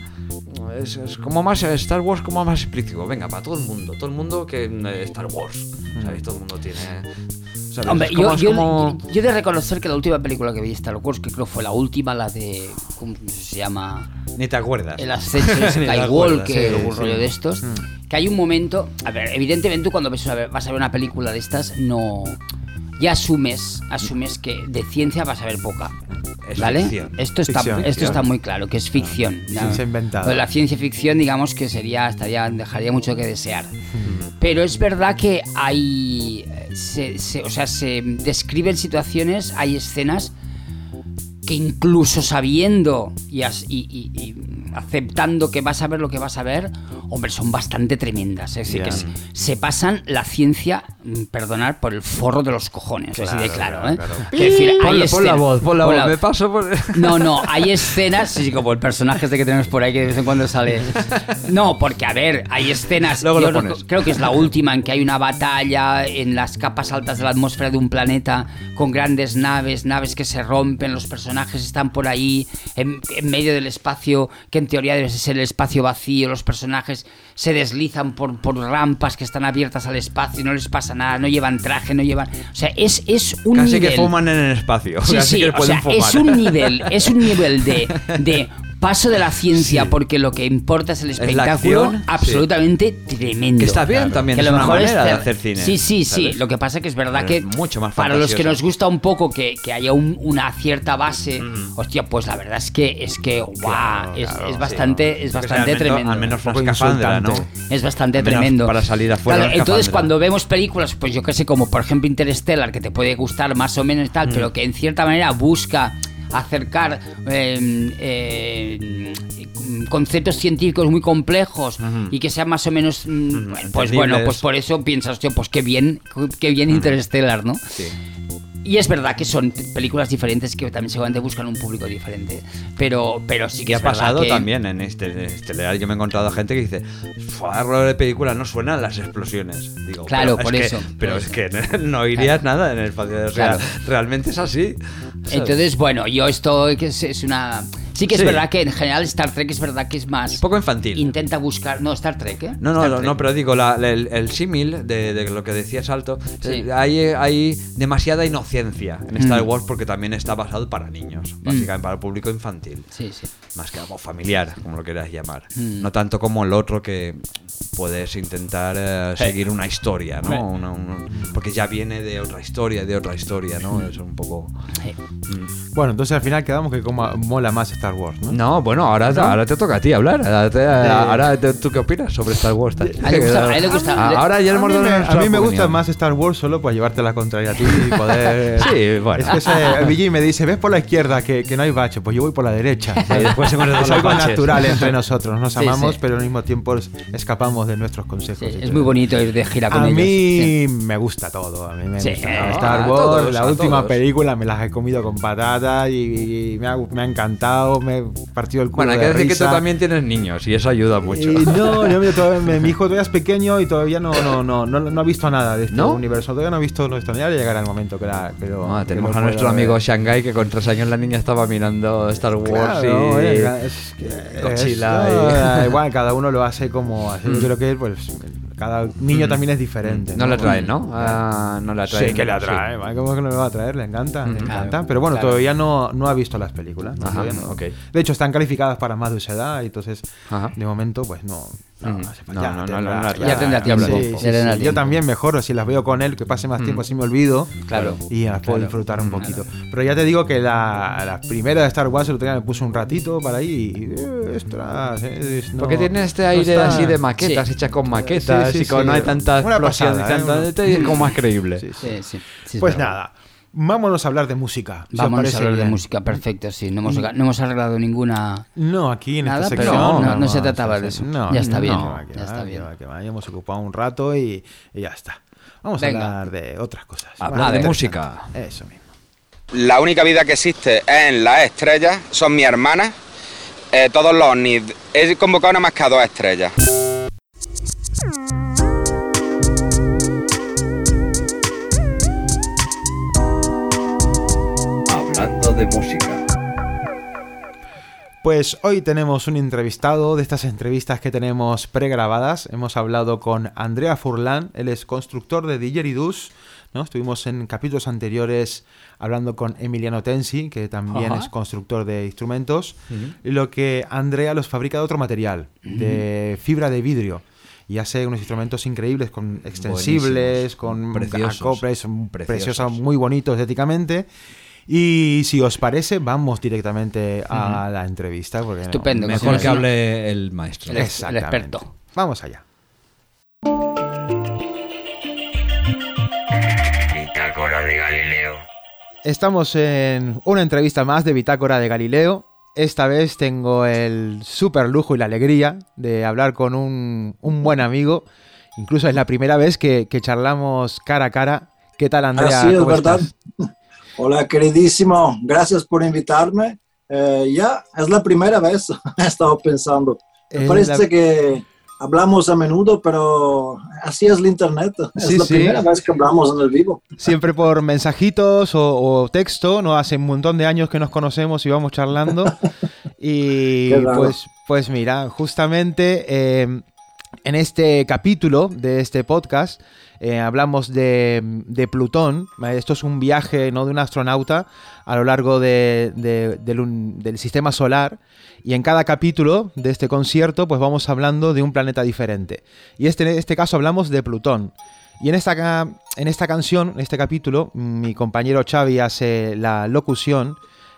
Es, es como más Star Wars, como más explícito. Venga, para todo el mundo. Todo el mundo que eh, Star Wars. Mm. ¿Sabéis? Todo el mundo tiene. ¿Sabes? Hombre, como- yo, yo, como- yo he de reconocer que la última película que vi de Star Wars, que creo fue la última, la de. ¿Cómo se llama? Ni te acuerdas. el ascenso de (laughs) Skywalker sí, un sí. rollo de estos, que hay un momento, a ver, evidentemente tú cuando ves vas a ver una película de estas, no, ya asumes, asumes que de ciencia vas a ver poca. Es ¿Vale? ficción. Esto está, Ficción. esto está muy claro, que es ficción. Ciencia inventada. Pues la ciencia ficción, digamos que sería, estaría, dejaría mucho que desear. Pero es verdad que hay, se- se- o sea, se describen situaciones, hay escenas que incluso sabiendo y, as- y- y- y aceptando que vas a ver lo que vas a ver, hombre, son bastante tremendas. Es decir, Ya. que se, se pasan la ciencia, mm, perdonar, por el forro de los cojones. así de claro, ¿eh? Quiero decir, hay pon la voz, pon la pon voz. Me paso por. (laughs) no, no, hay escenas, sí, como el personaje este que tenemos por ahí que de vez en cuando sale. No, porque a ver, hay escenas. Luego yo creo que es la última en que hay una batalla en las capas altas de la atmósfera de un planeta con grandes naves, naves que se rompen, los personajes están por ahí en, en medio del espacio que en teoría debe ser el espacio vacío, los personajes se deslizan por, por rampas que están abiertas al espacio, no les pasa nada, no llevan traje, no llevan, o sea, es es un Casi nivel que fuman en el espacio. Sí, Casi sí, que o pueden sea, fumar. es un nivel, es un nivel de, de paso de la ciencia porque lo que importa es el la espectáculo sí. absolutamente tremendo. Que está bien también, Que es lo una mejor es manera de ter- hacer cine, Sí, sí, sí. Lo que pasa que es verdad Pero que es mucho más para los que nos gusta un poco que, que haya un- una cierta base, hostia, pues la verdad es que es que guau, es, claro, es sí. bastante, es Porque bastante tremendo. Al menos una Un poco escafandra, ¿no? Es bastante Al menos tremendo. para salir afuera de entonces, cuando vemos películas, pues yo qué sé, como por ejemplo Interstellar, que te puede gustar más o menos y Mm. tal, pero que en cierta manera busca acercar eh, eh, conceptos científicos muy complejos y que sean más o menos mm, pues bueno pues por eso piensas tío pues qué bien qué bien Interstellar no Sí. Y es verdad que son películas diferentes que también seguramente buscan un público diferente pero pero sí que Que ha pasado que- también en este en Estelear. Yo me he encontrado a gente que dice: "Fua, rollo de película, no suenan las explosiones. Digo, Claro, pero por es eso, Que, por pero eso. es que no irías nada en el espacio. Claro. realmente es así. ¿sabes? Entonces, bueno, yo esto es una... Sí que es Sí. verdad que en general Star Trek es verdad que es más... Un poco infantil. Intenta buscar... No, Star Trek, ¿eh? No, no, no, pero digo, la- la- el, el símil de, de lo que decía Salto, Sí. eh, hay, hay demasiada inocencia en Star Mm. Wars porque también está basado para niños, básicamente para el público infantil. Sí, sí. Más que algo familiar, como lo quieras llamar. Mm. No tanto como el otro que puedes intentar eh, seguir una historia, ¿no? Una- una- porque ya viene de otra historia, de otra historia, ¿no? Es un poco... Sí. Bueno, entonces al final quedamos que como mola más Star Wars, ¿no? No, bueno, ahora, ahora te toca a ti hablar. Ahora, te- ahora te- ¿tú qué opinas sobre Star Wars? A él (laughs) le gusta- a él le gusta- Ah, Ahora ya a hemos mí me, a mí me gusta más Star Wars solo para llevarte la contraria a ti y poder. (laughs) Sí, bueno. Es que ese, Billy me dice: ves por la izquierda que, que no hay bache, pues yo voy por la derecha. (laughs) Y después hemos es algo baches. natural entre nosotros. Nos Sí, amamos, sí. pero al mismo tiempo es- escapamos de nuestros consejos. Sí, es muy bonito ir de gira con A ellos. mí Sí. me gusta todo. A mí me Sí, gusta a Star Wars. todos, la a última todos. película me las he comido con patatas y, y me, ha, me ha encantado. Me he partido el culo. Bueno, hay de que decir que tú también tienes niños y eso ayuda mucho. Y no, (laughs) todavía- mi, hijo todavía es pequeño y todavía no, no, no, no, no ha visto nada de este ¿No? universo. Todavía no ha visto nuestro Ya llegará el momento que, la, que lo- Ah, tenemos a nuestro amigo ver. Shanghai que con tres años la niña estaba mirando Star Wars Claro, y... eh, es Godzilla y- eh, (laughs) Igual, cada uno lo hace como hace. Yo creo que pues cada niño también es diferente. Mm. No le atrae, ¿no? Ah, no le atrae. Sí, que le sí. atrae. ¿vale? ¿Cómo que no le va a atraer? Le encanta, le encanta. claro, Pero bueno, claro. todavía no, no ha visto las películas. ¿no? Ajá, no. De hecho, están calificadas para más de esa edad, y entonces Ajá. de momento, pues no. No, Mm. hace falta. No, Ya no, ya tendrá tiempo. Yo también mejoro si las veo con él, que pase más tiempo, así me olvido. Claro. Y las puedo disfrutar un poquito. Pero ya te digo que la, primera de Star Wars el otro día me puse un ratito para ahí y. eh, no- Porque tiene este aire así de maquetas, hechas con maquetas y con no hay tanta Una explosión pasada, ¿eh? es como más (laughs) creíble. Pues nada, vámonos a hablar de música. si os Vamos a hablar de música, perfecto, sí. No hemos, no hemos arreglado ninguna... No, aquí en Nada, esta pero sección. no, se a trataba de eso. No, Ya está no, bien, que va, que ya va, está que bien. va, que va. Ya hemos ocupado un rato y, y ya está. Vamos Venga. a hablar de otras cosas. Hablar de música. Eso mismo. La única vida que existe es en las estrellas, son mis hermanas. Eh, todos los ovnis. He convocado nada más que a dos estrellas. De música. Pues hoy tenemos un entrevistado de estas entrevistas que tenemos pregrabadas. Hemos hablado con Andrea Furlan, él es constructor de Didgeridoo's, ¿no? Estuvimos en capítulos anteriores hablando con Emiliano Tensi, que también Ajá. es constructor de instrumentos, y lo que Andrea los fabrica de otro material, de fibra de vidrio. Y hace unos instrumentos increíbles, con extensibles, Buenísimos. con Preciosos. acoples, Preciosos. preciosos, muy bonitos estéticamente. Y si os parece, vamos directamente a la entrevista. Porque no- Estupendo. Mejor Pues que no. hable el maestro. El Exactamente. experto. Vamos allá. Bitácora de Galileo. Estamos en una entrevista más de Bitácora de Galileo. Esta vez tengo el súper lujo y la alegría de hablar con un, un buen amigo. Incluso es la primera vez que, que charlamos cara a cara. ¿Qué tal, Andrea? Así es, ¿Cómo ¿verdad? estás? Hola, queridísimo. Gracias por invitarme. Eh, ya, es la primera vez. (laughs) He estado pensando. Me Es parece la- que hablamos a menudo, pero así es el Internet. (laughs) Es Sí, la sí. primera vez que hablamos en el vivo. Siempre por mensajitos o, o texto, ¿no? Hace un montón de años que nos conocemos y vamos charlando. (laughs) y pues, pues mira, justamente eh, en este capítulo de este podcast eh, hablamos de, Plutón. Esto es un viaje ¿no? de un astronauta a lo largo de- de- del, sistema solar. Y en cada capítulo de este concierto, pues vamos hablando de un planeta diferente. Y este, en este caso hablamos de Plutón. Y en esta, en esta canción, en este capítulo, mi compañero Xavi hace la locución,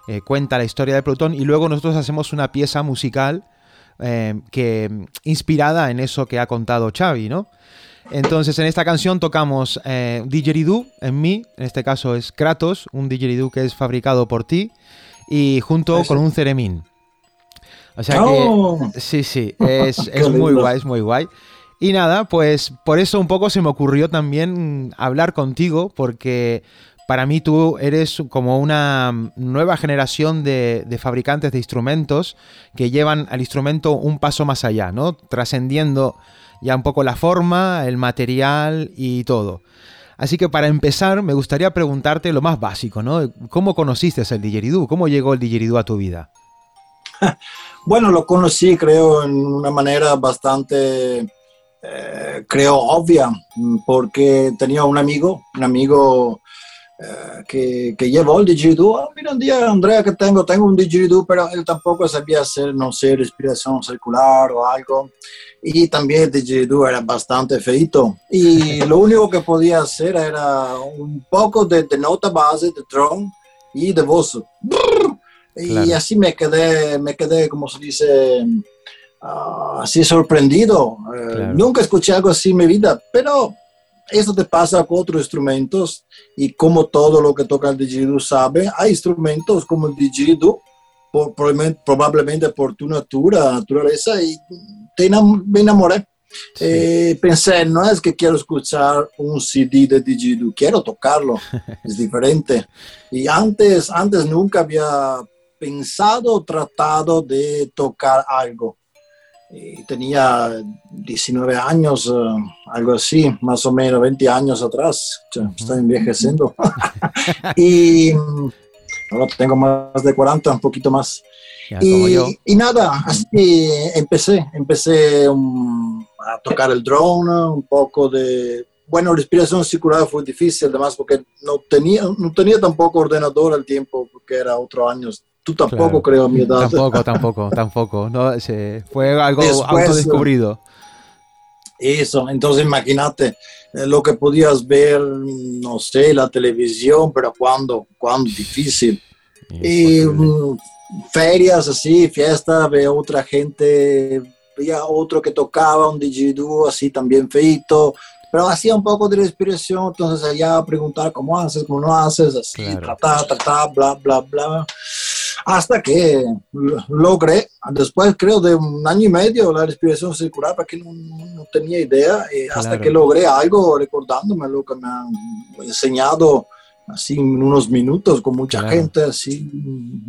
eh, cuenta la historia de Plutón y luego nosotros hacemos una pieza musical eh, que inspirada en eso que ha contado Xavi, ¿no? Entonces en esta canción tocamos eh, Didgeridoo en mí, en este caso es Kratos, un Didgeridoo que es fabricado por ti y junto con un Ceremín. O sea Oh. que sí, sí, (laughs) es, muy guay, es muy guay. Y nada, pues por eso un poco se me ocurrió también hablar contigo, porque para mí tú eres como una nueva generación de, de fabricantes de instrumentos que llevan al instrumento un paso más allá, ¿no? Trascendiendo ya un poco la forma, el material y todo. Así que para empezar, me gustaría preguntarte lo más básico, ¿no? ¿Cómo conociste el didgeridoo? ¿Cómo llegó el didgeridoo a tu vida? (laughs) Bueno, lo conocí, creo, en una manera bastante, eh, creo, obvia, porque tenía un amigo, un amigo eh, que, que llevó el didgeridoo. Ah, mira, un día, Andrea, que tengo, tengo un didgeridoo, pero él tampoco sabía hacer, no sé, respiración circular o algo. Y también el didgeridoo era bastante feito. Y (laughs) lo único que podía hacer era un poco de, de nota base, de drone y de voz. Y Claro. así me quedé, me quedé, como se dice, ah, así sorprendido. Claro. Nunca escuché algo así en mi vida, pero eso te pasa con otros instrumentos y como todo lo que toca el didgeridoo sabe, hay instrumentos como el didgeridoo, por- probablemente, por tu natura, naturaleza, y te enam- me enamoré. Eh, pensé, no es que quiero escuchar un CD de didgeridoo, quiero tocarlo, (laughs) es diferente. Y antes, antes nunca había pensado, tratado de tocar algo. Y tenía 19 años, eh, algo así, más o menos 20 años atrás. Estoy envejeciendo. (laughs) y mm, ahora tengo más de 40, un poquito más. Ya, Y, y nada, así empecé, empecé um, a tocar el drone, un poco de, bueno, respiración circular fue difícil, además porque no tenía, no tenía tampoco ordenador al tiempo, porque era otro año. Tú tampoco Claro. creo a mi edad. Tampoco, (laughs) tampoco, tampoco. No, se- fue algo Después, autodescubrido. Eso, entonces imagínate eh, lo que podías ver, no sé, la televisión, pero cuando, cuando difícil. Y mm, ferias así, fiesta, veo otra gente, veía otro que tocaba un didgeridoo así también feito, pero hacía un poco de respiración, entonces allá preguntar cómo haces, cómo no haces, así, Claro. tratar, tratar, bla, bla, bla, hasta que lo- logré, después creo de un año y medio, la respiración circular, porque no, no- no tenía idea, y hasta Claro. que logré algo recordándome lo que me han enseñado así en unos minutos con mucha Claro. gente, así,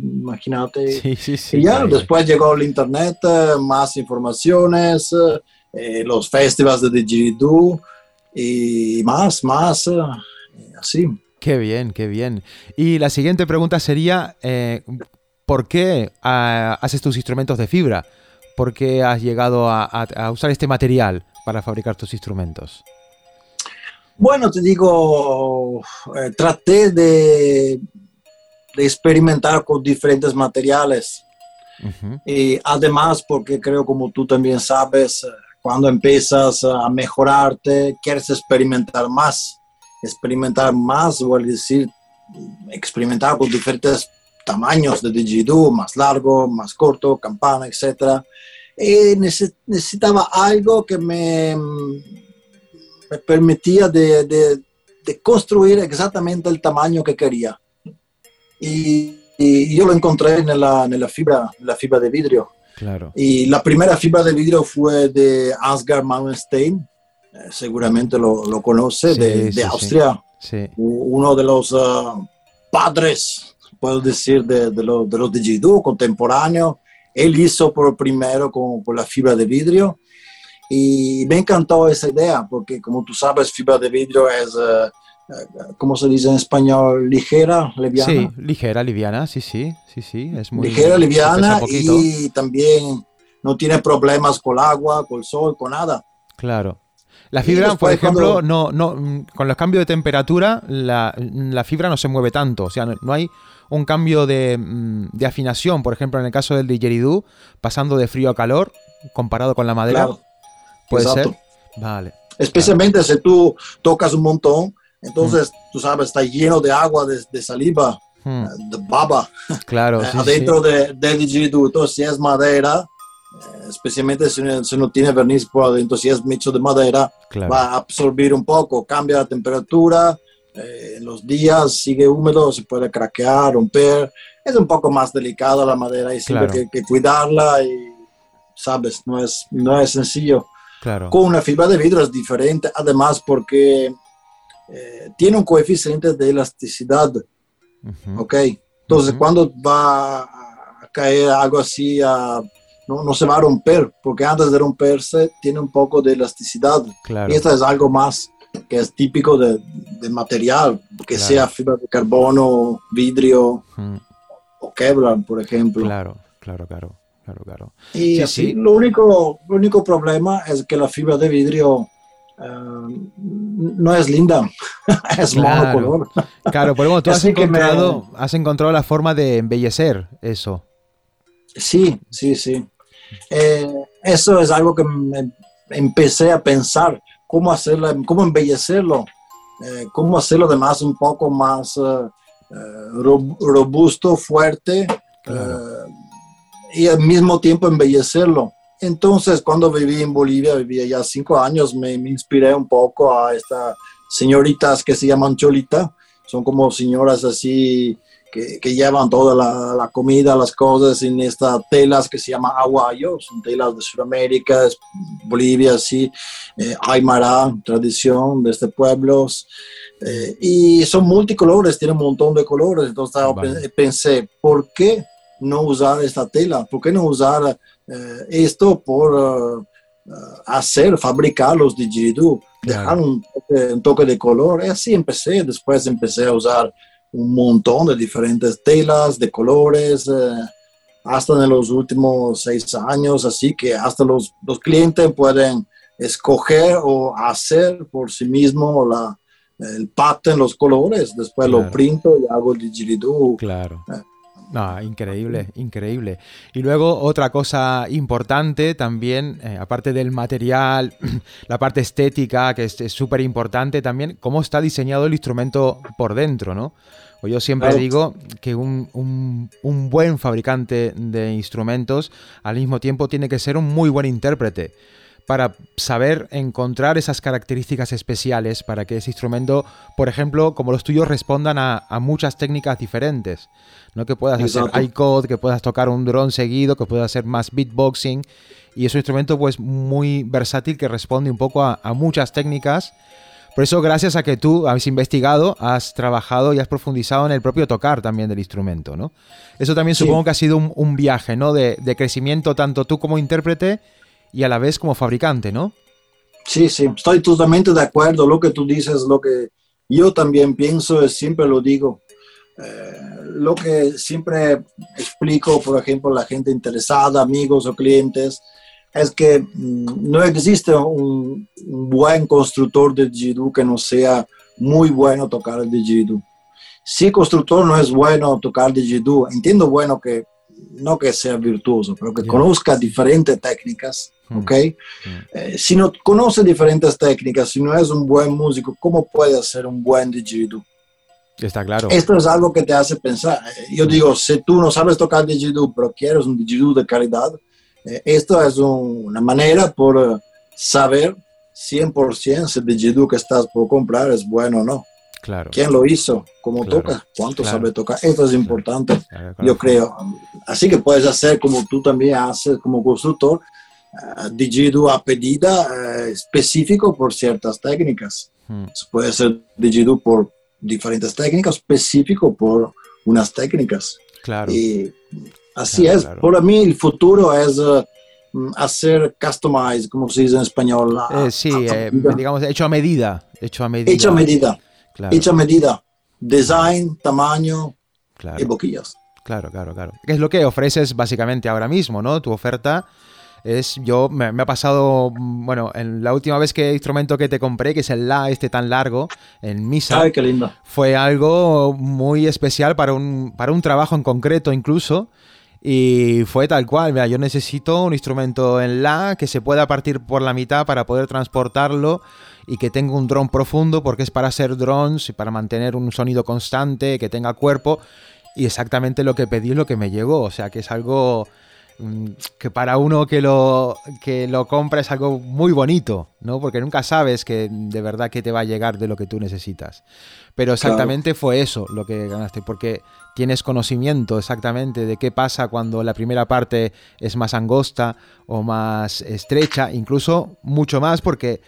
imagínate. Sí, sí, sí. y ya, claro. después llegó el internet, eh, más informaciones, eh, los festivales de didgeridoo y más, más, eh, así. Qué bien, qué bien. Y la siguiente pregunta sería, eh, ¿por qué ah, haces tus instrumentos de fibra? ¿Por qué has llegado a, a- a usar este material para fabricar tus instrumentos? Bueno, te digo, eh, traté de, de experimentar con diferentes materiales. Y además, porque creo como tú también sabes, eh, cuando empiezas a mejorarte, quieres experimentar más. Experimentar más, voy a decir, experimentar con diferentes tamaños de didgeridoo, más largo, más corto, campana, etc. Y nece- necesitaba algo que me, me permitía de, de- de construir exactamente el tamaño que quería. Y, y yo lo encontré en la, en la fibra, la fibra de vidrio. Claro. Y la primera fibra de vidrio fue de Ansgar Malmsteen, eh, seguramente lo, lo conoce, Sí, de, sí, de. Austria, Sí. uno de los ah, padres, puedo decir, de, de, los de los didgeridoo contemporáneos. Él hizo por primero con, con la fibra de vidrio y me encantó esa idea, porque como tú sabes, fibra de vidrio es, eh, ¿cómo se dice en español? Ligera, liviana. Sí, ligera, liviana, sí, sí, sí, sí, es muy ligera, liviana y también no tiene problemas con el agua, con el sol, con nada. Claro. La fibra, por ejemplo, cuando- no, no, con los cambios de temperatura, la, la fibra no se mueve tanto. O sea, no, no hay un cambio de, mm, de afinación, por ejemplo, en el caso del didgeridoo, pasando de frío a calor, comparado con la madera. Claro, Puede exacto. ser. Vale. Especialmente si tú tocas un montón, entonces Mm. tú sabes, está lleno de agua, de, de saliva, Hmm, eh, de baba claro, (laughs) eh, sí, sí. adentro de, de didgeridoo. Entonces, si es madera, eh, especialmente si, no- si no tiene verniz por adentro, si es hecho de madera, Claro. va a absorbir un poco, cambia la temperatura, eh, en los días sigue húmedo, se puede craquear, romper. Es un poco más delicada la madera y siempre Claro. que, que cuidarla y, sabes, no es, no es sencillo. Claro. Con una fibra de vidrio es diferente, además porque eh, tiene un coeficiente de elasticidad, Ujú. ¿ok? Entonces, Ujú. cuando va a caer algo así, a- no, no se va a romper, porque antes de romperse tiene un poco de elasticidad. Claro. Y esto es algo más que es típico de, de material, que Claro. sea fibra de carbono, vidrio Mm, o Kevlar, por ejemplo. Claro, claro, claro, claro, claro. Y Sí, así, sí. Lo, único, lo único problema es que la fibra de vidrio eh, no es linda, (laughs) es Claro. monocolor. Claro, pero bueno, tú has que me- encontrado, has encontrado la forma de embellecer eso. Sí, sí, sí. Eh, eso es algo que empecé a pensar, cómo hacerlo, cómo embellecerlo, eh, cómo hacerlo además un poco más eh, eh, ro- robusto, fuerte, Claro. y al mismo tiempo embellecerlo. Entonces, cuando viví en Bolivia, vivía ya cinco años, me, me inspiré un poco a estas señoritas que se llaman cholita. Son como señoras así que, que llevan toda la, la comida, las cosas en estas telas que se llaman aguayo, son telas de Sudamérica, Bolivia, así, eh, Aymara, tradición de este pueblo. eh, y son multicolores, tienen un montón de colores. Entonces Vale. pensé, ¿por qué no usar esta tela? ¿Por qué no usar eh, esto por eh, hacer, fabricar los didgeridoo? Claro. Dejar un toque, un toque de color. Y así empecé. Después empecé a usar un montón de diferentes telas, de colores, eh, hasta en los últimos seis años. Así que hasta los, los clientes pueden escoger o hacer por sí mismo la, el pattern, los colores. Después Claro. lo printo y hago el didgeridoo. Claro. Ah. No, increíble, increíble. Y luego otra cosa importante también, eh, aparte del material, (clears throat) la parte estética, que es súper importante también, cómo está diseñado el instrumento por dentro, ¿no? O yo siempre Claro. digo que un, un- un buen fabricante de instrumentos al mismo tiempo tiene que ser un muy buen intérprete para saber encontrar esas características especiales para que ese instrumento, por ejemplo, como los tuyos, respondan a, a muchas técnicas diferentes. ¿no? Que puedas Exacto. hacer iCode, que puedas tocar un drone seguido, que puedas hacer más beatboxing. Y es un instrumento pues muy versátil que responde un poco a, a muchas técnicas. Por eso, gracias a que tú has investigado, has trabajado y has profundizado en el propio tocar también del instrumento, ¿no? Eso también Sí. supongo que ha sido un, un viaje, ¿no? De, de crecimiento tanto tú como intérprete y a la vez como fabricante, ¿no? Sí, sí, estoy totalmente de acuerdo. Lo que tú dices, lo que yo también pienso, siempre lo digo. Eh, lo que siempre explico, por ejemplo, a la gente interesada, amigos o clientes, es que mm, no existe un, un buen constructor de didgeridoo que no sea muy bueno tocar el didgeridoo. Si el constructor no es bueno tocar didgeridoo, entiendo bueno que no que sea virtuoso, pero que Ya. conozca diferentes técnicas, Mm. ¿ok? Eh, si no conoce diferentes técnicas, si no es un buen músico, ¿cómo puede hacer un buen didgeridoo? Está claro. Esto es algo que te hace pensar. Yo digo, si tú no sabes tocar didgeridoo, pero quieres un didgeridoo de calidad, eh, esto es un- una manera por eh, saber 100% si el didgeridoo que estás por comprar es bueno o no. Claro. ¿Quién lo hizo? ¿Cómo Claro, toca? ¿Cuánto claro. sabe tocar? Esto es importante, yo creo. Así que puedes hacer como tú también haces como constructor, uh, didgeridoo a pedida eh, específico por ciertas técnicas. Mm, Puede ser didgeridoo por diferentes técnicas, específico por unas técnicas. Claro. Y así es. Para mí el futuro es eh, mm, hacer customize, como se dice en español. Eh, sí, a- a eh, medida. digamos, hecho a medida. Hecho a medida. hecho a medida. Claro, Hecho a medida. Design, tamaño claro. y boquillas. Claro, claro, claro. Es lo que ofreces básicamente ahora mismo, ¿no? Tu oferta es, yo, me, me ha pasado, mm, bueno, en la última vez que instrumento que te compré, que es el La, este tan largo, en Misa, Ay, qué lindo. fue algo muy especial para un, para un trabajo en concreto incluso. Y fue tal cual, mira, yo necesito un instrumento en La que se pueda partir por la mitad para poder transportarlo y que tenga un dron profundo porque es para hacer drones y para mantener un sonido constante, que tenga cuerpo. Y exactamente lo que pedí es lo que me llegó. O sea que es algo mm, que para uno que lo, que lo compra es algo muy bonito, ¿no? Porque nunca sabes que de verdad que te va a llegar de lo que tú necesitas. Pero exactamente fue eso lo que ganaste, porque tienes conocimiento exactamente de qué pasa cuando la primera parte es más angosta o más estrecha, incluso mucho más porque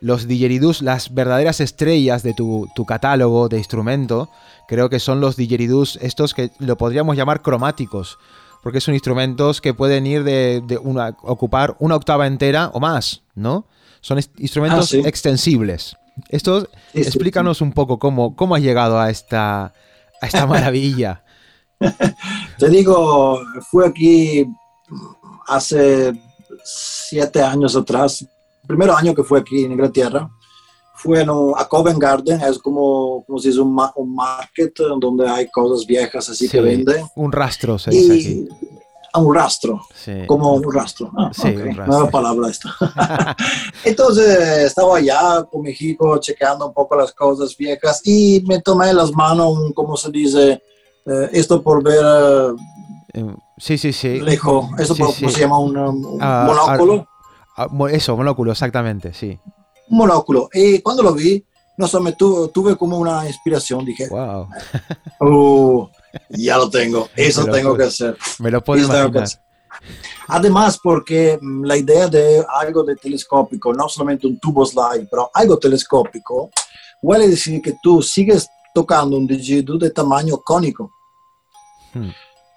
los didgeridoos, las verdaderas estrellas de tu, tu catálogo de instrumento, creo que son los didgeridoos estos que lo podríamos llamar cromáticos, porque son instrumentos que pueden ir de, de una, ocupar una octava entera o más, ¿no? Son instrumentos Ah, sí. extensibles. Esto, Sí, sí, explícanos un poco cómo, cómo has llegado a esta, a esta (laughs) maravilla. Te digo, fui aquí hace siete años atrás. El primer año que fui aquí en Inglaterra fue en un- a Covent Garden, es como, como se dice un, ma- un market donde hay cosas viejas así que Sí, venden. Un rastro se dice Y aquí. a un rastro, Sí. como un rastro. Ah, Sí, ok, un rastro. Nueva palabra esta. (laughs) (laughs) Entonces estaba allá con mi hijo chequeando un poco las cosas viejas y me tomé las manos, un, como se dice, Eh, esto por ver eh, Eh, Sí, sí, sí. lejos, Sí, por- sí. ¿cómo se llama? Un, um, un Ah, monóculo. Ah, Eso, monóculo, exactamente, sí. Un monóculo. Y cuando lo vi, no sé, me tuve, tuve como una inspiración. Dije, Wow. (laughs) "Uh, ya lo tengo, (laughs) eso Pero, tengo que pues, hacer. (laughs) Me lo puedo que imaginar. Además, porque mm, la idea de algo de telescópico, no solamente un tubo slide, pero algo telescópico, huele decir que tú sigues tocando un didgeridoo de tamaño cónico. Hmm.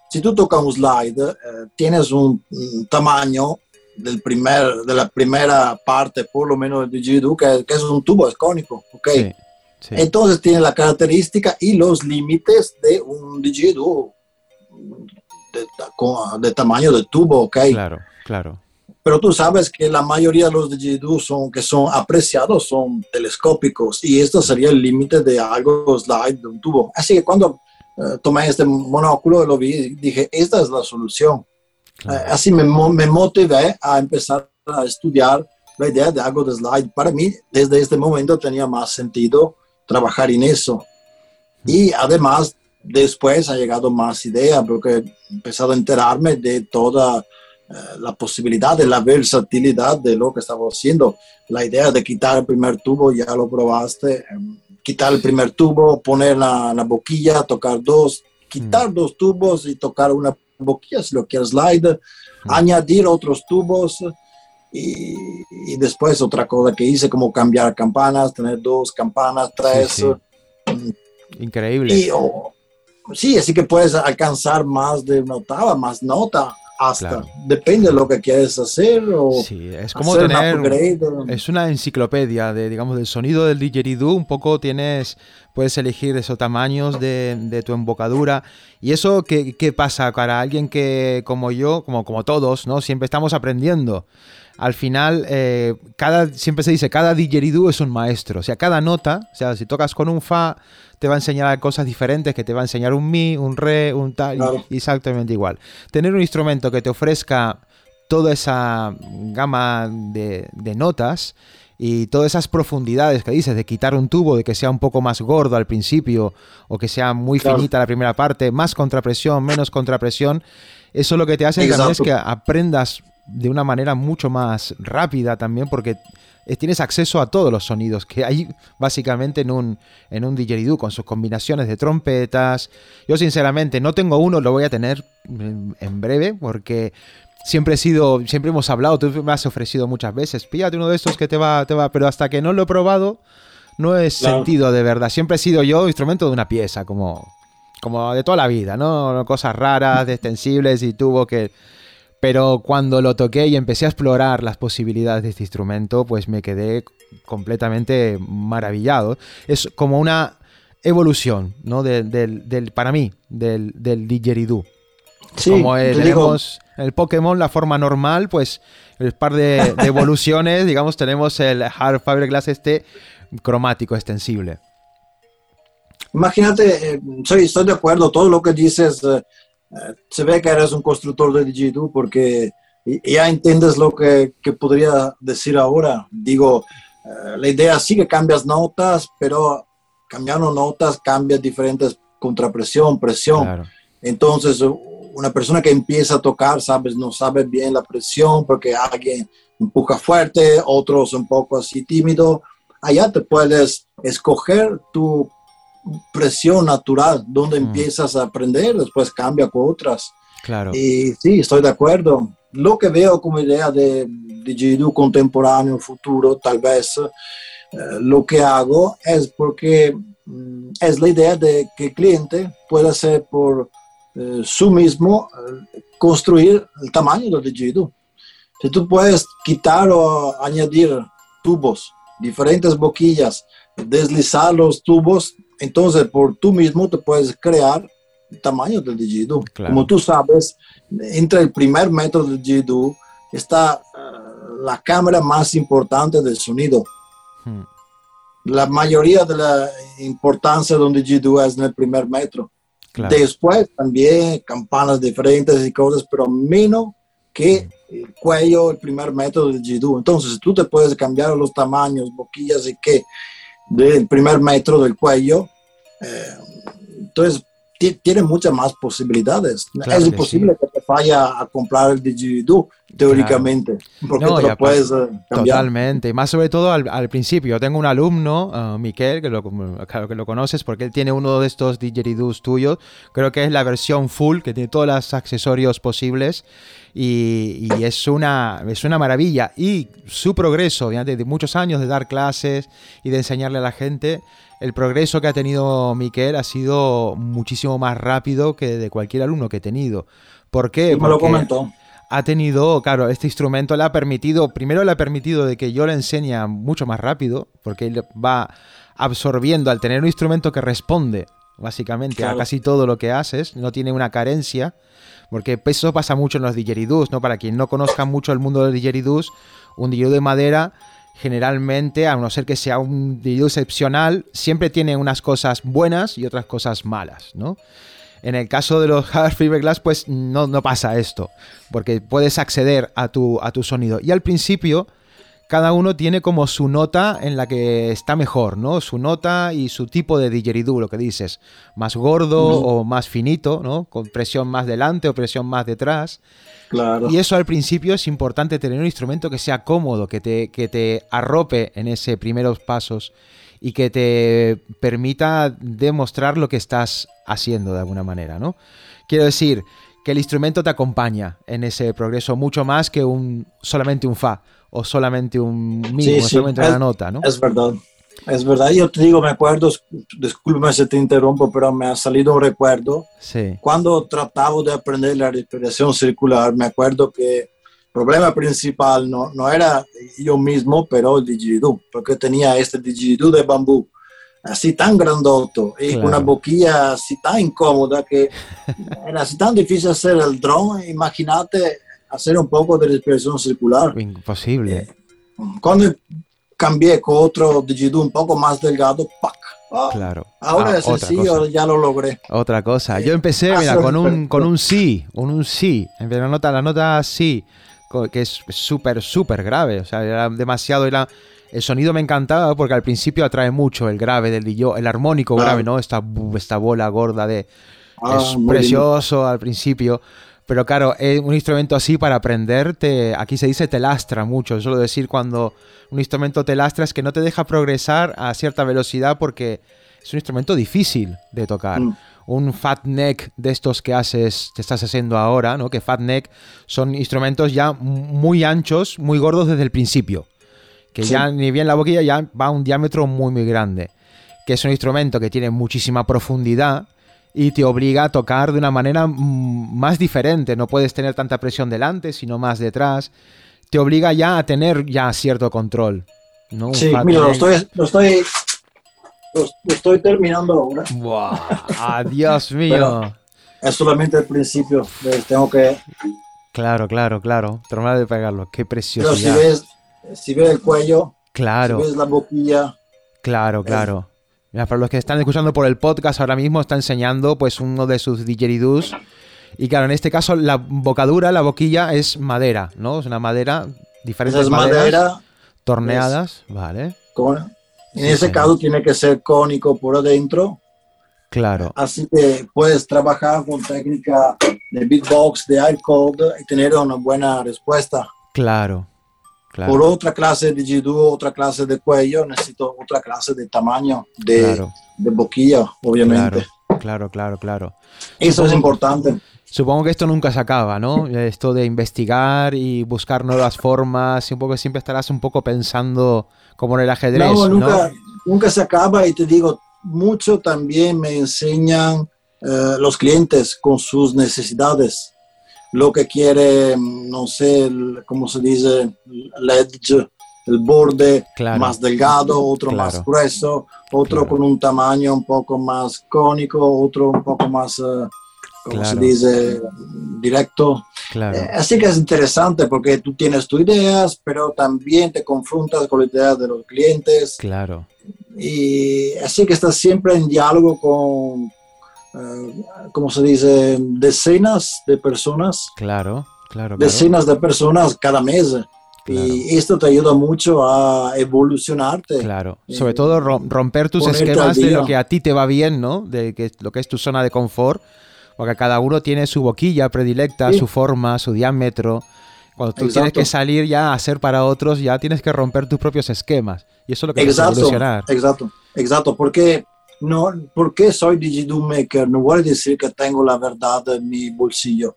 Si tú tocas un slide, eh, tienes un, un tamaño del primer, de la primera parte, por lo menos del didgeridoo, que, que es un tubo, es cónico, ¿ok? Sí, sí. Entonces tiene la característica y los límites de un didgeridoo de, de tamaño de tubo, ¿ok? Claro, claro. Pero tú sabes que la mayoría de los didgeridoos son, que son apreciados son telescópicos y esto sería el límite de algo slide de un tubo. Así que cuando eh, tomé este monóculo lo vi, dije, esta es la solución. Eh, así me, mo- me motivé a empezar a estudiar la idea de algo de slide. Para mí, desde este momento tenía más sentido trabajar en eso. Y además, después ha llegado más idea, porque he empezado a enterarme de toda eh, la posibilidad, de la versatilidad de lo que estaba haciendo. La idea de quitar el primer tubo, ya lo probaste, em, quitar el primer tubo, poner la, la boquilla, tocar dos, quitar dos tubos y tocar una boquilla, si lo quieres slide, añadir otros tubos y, y después otra cosa que hice como cambiar campanas, tener dos campanas, tres. Sí, sí. Increíble. Y, oh, sí, así que puedes alcanzar más de una octava, más nota, hasta. Claro. Depende de lo que quieres hacer o Sí, es como hacer un tener... Es una enciclopedia de, digamos, del sonido del didgeridoo. Un poco tienes, puedes elegir esos tamaños de, de tu embocadura. Y eso, ¿qué, qué pasa para alguien que, como yo, como, como todos, ¿no? Siempre estamos aprendiendo. Al final, eh, cada, siempre se dice, cada didgeridoo es un maestro. O sea, cada nota, o sea, si tocas con un fa, te va a enseñar cosas diferentes, que te va a enseñar un mi, un re, un tal, y- exactamente igual. Tener un instrumento que te ofrezca toda esa gama de, de notas y todas esas profundidades que dices, de quitar un tubo, de que sea un poco más gordo al principio o que sea muy Claro. finita la primera parte, más contrapresión, menos contrapresión, eso lo que te hace también es que aprendas de una manera mucho más rápida también porque tienes acceso a todos los sonidos que hay básicamente en un, en un didgeridoo con sus combinaciones de trompetas. Yo sinceramente no tengo uno, lo voy a tener en, breve porque siempre he sido, siempre hemos hablado, tú me has ofrecido muchas veces, píllate uno de estos que te va, te va, pero hasta que no lo he probado no he Claro. sentido de verdad. Siempre he sido yo instrumento de una pieza, como, como de toda la vida, ¿no? Cosas raras, de extensibles y tuvo que... Pero cuando lo toqué y empecé a explorar las posibilidades de este instrumento, pues me quedé completamente maravillado. Es como una evolución, ¿no? Del, del- del- para mí, del, del didgeridoo. Sí, como eh, te digo, tenemos el Pokémon, la forma normal, pues el par de, de (laughs) evoluciones, digamos, tenemos el Hard Fiberglass este cromático extensible. Imagínate, eh, soy, estoy de acuerdo, todo lo que dices, eh, se ve que eres un constructor de didgeridoo porque ya entiendes lo que, que podría decir ahora. Digo, eh, la idea sí que cambias notas, pero cambiando notas cambia diferentes contrapresión, presión. Claro. Entonces, una persona que empieza a tocar, sabes, no sabe bien la presión porque alguien empuja fuerte, otros un poco así tímido. Allá te puedes escoger tu presión natural, donde Mm. empiezas a aprender, después cambia con otras. Claro. Y sí, estoy de acuerdo. Lo que veo como idea de didgeridoo contemporáneo, futuro, tal vez, eh, lo que hago es porque mm, es la idea de que el cliente pueda hacer por eh, su mismo eh, construir el tamaño del didgeridoo. Si tú puedes quitar o añadir tubos, diferentes boquillas, deslizar los tubos, entonces por tú mismo te puedes crear el tamaño del didgeridoo. Claro. Como tú sabes, entre el primer metro del didgeridoo está eh, la cámara más importante del sonido. Hmm. La mayoría de la importancia de un didgeridoo es en el primer metro. Claro. Después también campanas diferentes y cosas, pero menos que el cuello, el primer método del didgeridoo. Entonces, tú te puedes cambiar los tamaños, boquillas y qué del primer metro del cuello. eh, entonces, ti- tiene muchas más posibilidades. Claro es que imposible que te falla a comprar el didgeridoo, teóricamente, porque No, te lo puedes eh, cambiar. Totalmente, y más sobre todo al, al principio. Tengo un alumno, uh, Miquel, que lo, claro que lo conoces porque él tiene uno de estos didgeridoos tuyos. Creo que es la versión full, que tiene todos los accesorios posibles. Y, y es, una, es una maravilla. Y su progreso, obviamente, de muchos años de dar clases y de enseñarle a la gente, el progreso que ha tenido Miquel ha sido muchísimo más rápido que de cualquier alumno que he tenido. ¿Por qué? Y me lo Porque- comentó. Ha tenido, claro, este instrumento le ha permitido, primero le ha permitido de que yo le enseñe mucho más rápido, porque él va absorbiendo al tener un instrumento que responde básicamente a casi todo lo que haces, no tiene una carencia, porque eso pasa mucho en los didgeridoos, ¿no? Para quien no conozca mucho el mundo de los didgeridoos, un didgeridoo de madera generalmente, a no ser que sea un didgeridoo excepcional, siempre tiene unas cosas buenas y otras cosas malas, ¿no? En el caso de los (laughs) Hard Fiberglass, pues no, no pasa esto, porque puedes acceder a tu, a tu sonido. Y al principio, cada uno tiene como su nota en la que está mejor, ¿no? Su nota y su tipo de didgeridoo, lo que dices. Más gordo o más finito, ¿no? Con presión más delante o presión más detrás. Claro. Y eso al principio es importante tener un instrumento que sea cómodo, que te, que te arrope en esos primeros pasos y que te permita demostrar lo que estás haciendo de alguna manera, ¿no? Quiero decir que el instrumento te acompaña en ese progreso mucho más que un solamente un fa o solamente un mi Sí, o sí, solamente es- una nota, ¿no? Es verdad. Es verdad, yo te digo, me acuerdo, discúlpame si te interrumpo, pero me ha salido un recuerdo. Sí. Cuando trataba de aprender la respiración circular, me acuerdo que el problema principal no, no era yo mismo, pero el didgeridoo, porque tenía este didgeridoo de bambú, así tan grandoto y con una Claro. boquilla así tan incómoda que (laughs) era así tan difícil hacer el drone. Imagínate hacer un poco de respiración circular. Imposible. Cuando cambié con otro didgeridoo un poco más delgado, ¡pac! Ah, Claro. Ahora Ah, es sencillo, cosa. ya lo logré. Otra cosa. Yo empecé, Ah, mira, con un, con un sí, un, un sí. La nota, la nota sí, que es súper, súper grave. O sea, era demasiado, era... El sonido me encantaba porque al principio atrae mucho el grave del dillo, el armónico grave, ¿no? Esta, esta bola gorda de... Ah, es precioso al principio. Pero claro, es un instrumento así para aprender, te- aquí se dice te lastra mucho. Suelo decir cuando un instrumento te lastra es que no te deja progresar a cierta velocidad porque es un instrumento difícil de tocar. Mm. Un fat neck de estos que haces, te estás haciendo ahora, ¿no? Que fat neck son instrumentos ya muy anchos, muy gordos desde el principio. Que Sí. ya ni bien la boquilla ya va a un diámetro muy muy grande. Que es un instrumento que tiene muchísima profundidad y te obliga a tocar de una manera mm, más diferente. No puedes tener tanta presión delante, sino más detrás. Te obliga ya a tener ya cierto control. Sí, mira, lo estoy, lo estoy, lo, estoy terminando ahora. Buah, ah, (laughs) Dios mío. Es solamente el principio. ¿ves? Tengo que. Claro, claro, claro. Terminar de pegarlo. Qué Pero si ves, si ves el cuello, Claro, si ves la boquilla, claro, claro. Mira, para los que están escuchando por el podcast ahora mismo está enseñando pues uno de sus didgeridoos. Y claro, en este caso la bocadura, la boquilla es madera, ¿no? Es una madera, diferentes esa es maderas madera. torneadas, ¿vale? Con, en Sí, ese señor. caso tiene que ser cónico por adentro. Claro, Así que puedes trabajar con técnica de beatbox, de air cold y tener una buena respuesta. claro, claro. Por otra clase de jidú, otra clase de cuello, necesito otra clase de tamaño de, Claro, de boquilla, obviamente. claro, claro, claro. Eso es importante. Supongo que esto nunca se acaba, ¿no? Esto de investigar y buscar nuevas formas, y un poco siempre estarás un poco pensando como en el ajedrez, No, ¿no? nunca, nunca se acaba y te digo, mucho también me enseñan eh, los clientes con sus necesidades. Lo que quiere, no sé, el- ¿cómo se dice? El edge, el borde Claro. más delgado, otro Claro. más grueso, otro Claro. con un tamaño un poco más cónico, otro un poco más, eh, ¿cómo se dice? Directo. Claro, Eh, Así que es interesante porque tú tienes tus ideas, pero también te confrontas con las ideas de los clientes claro, y así que estás siempre en diálogo con, eh, ¿cómo se dice? Decenas de personas, claro, claro, claro. decenas de personas cada mes. Y esto te ayuda mucho a evolucionarte. Claro, Eh, sobre todo rom- romper tus esquemas de lo que a ti te va bien, ¿no? De que lo que es tu zona de confort, porque cada uno tiene su boquilla predilecta, Sí. su forma, su diámetro. Cuando tú tienes Exacto. que salir ya a hacer para otros, ya tienes que romper tus propios esquemas. Y eso es lo que hace Exacto, evolucionar. exacto, exacto, porque no, porque soy Digidoo Maker, no a decir que tengo la verdad en mi bolsillo.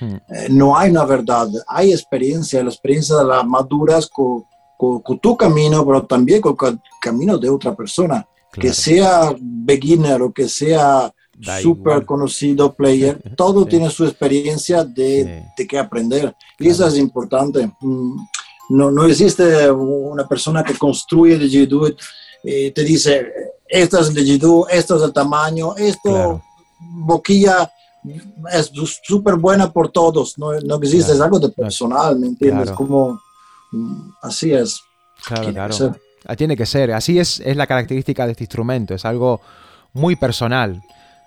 Hmm. Eh, no hay una verdad, hay experiencia, la experiencia la maduras con, con- con tu camino, pero también con el camino de otra persona, que sea beginner o que sea Da super igual. conocido player, (laughs) todo Sí. tiene su experiencia de, Sí. de qué aprender. Y eso es importante. Mm, No, no existe una persona que construye el Jidoo y te dice, esto es Jidoo, esto es el tamaño, esto, Claro. boquilla es súper buena por todos. No, no existe, Claro. es algo de personal, ¿me entiendes? Claro. Como, mm, así es. Claro, claro. ser. Ah, Tiene que ser. Así es, es la característica de este instrumento. Es algo muy personal.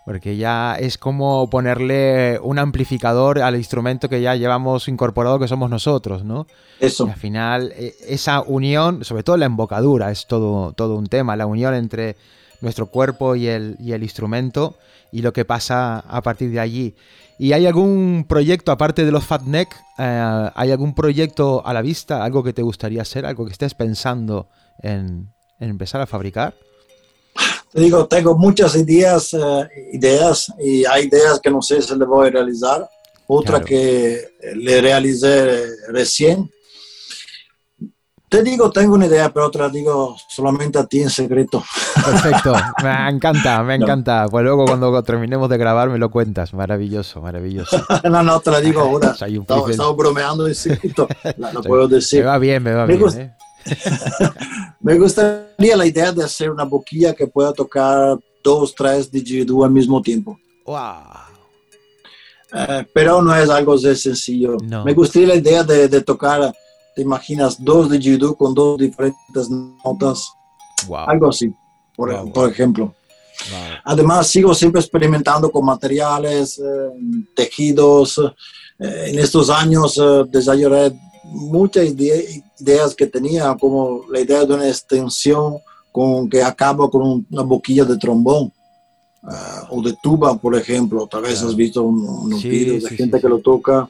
Porque ya es como ponerle un amplificador al instrumento que ya llevamos incorporado que somos nosotros, ¿no? Eso. Y al final, e- esa unión, sobre todo la embocadura, es todo, todo un tema. La unión entre nuestro cuerpo y el, y el instrumento y lo que pasa a partir de allí. ¿Y hay algún proyecto, aparte de los Fat Neck, eh, hay algún proyecto a la vista, algo que te gustaría hacer, algo que estés pensando en, en empezar a fabricar? Te digo, tengo muchas ideas, eh, ideas y hay ideas que no sé si le voy a realizar. Otra Claro. que le realicé recién. Te digo, tengo una idea, pero la digo solamente a ti en secreto. Perfecto, (laughs) me encanta, me encanta. Pues luego cuando terminemos de grabar me lo cuentas. Maravilloso, maravilloso. (laughs) no, no, te la digo (laughs) ahora. Estamos, bromeando en secreto. No, no puedo Me decir. va bien, me va Me bien. gusta. ¿eh? (laughs) Me gustaría la idea de hacer una boquilla que pueda tocar dos, tres didgeridoo al mismo tiempo. Guau. Eh, pero no es algo de sencillo. No. Me gustaría la idea de, de tocar, te imaginas, dos didgeridoo con dos diferentes notas, Guau, algo así, por, Wow. por ejemplo. Además, sigo siempre experimentando con materiales, eh, tejidos. Eh, en estos años desarrollé muchas ide- ideas que tenía, como la idea de una extensión con que acaba con un- una boquilla de trombón eh, o de tuba, por ejemplo. Tal vez Claro. has visto un- unos Sí, videos de sí, gente sí, que lo toca.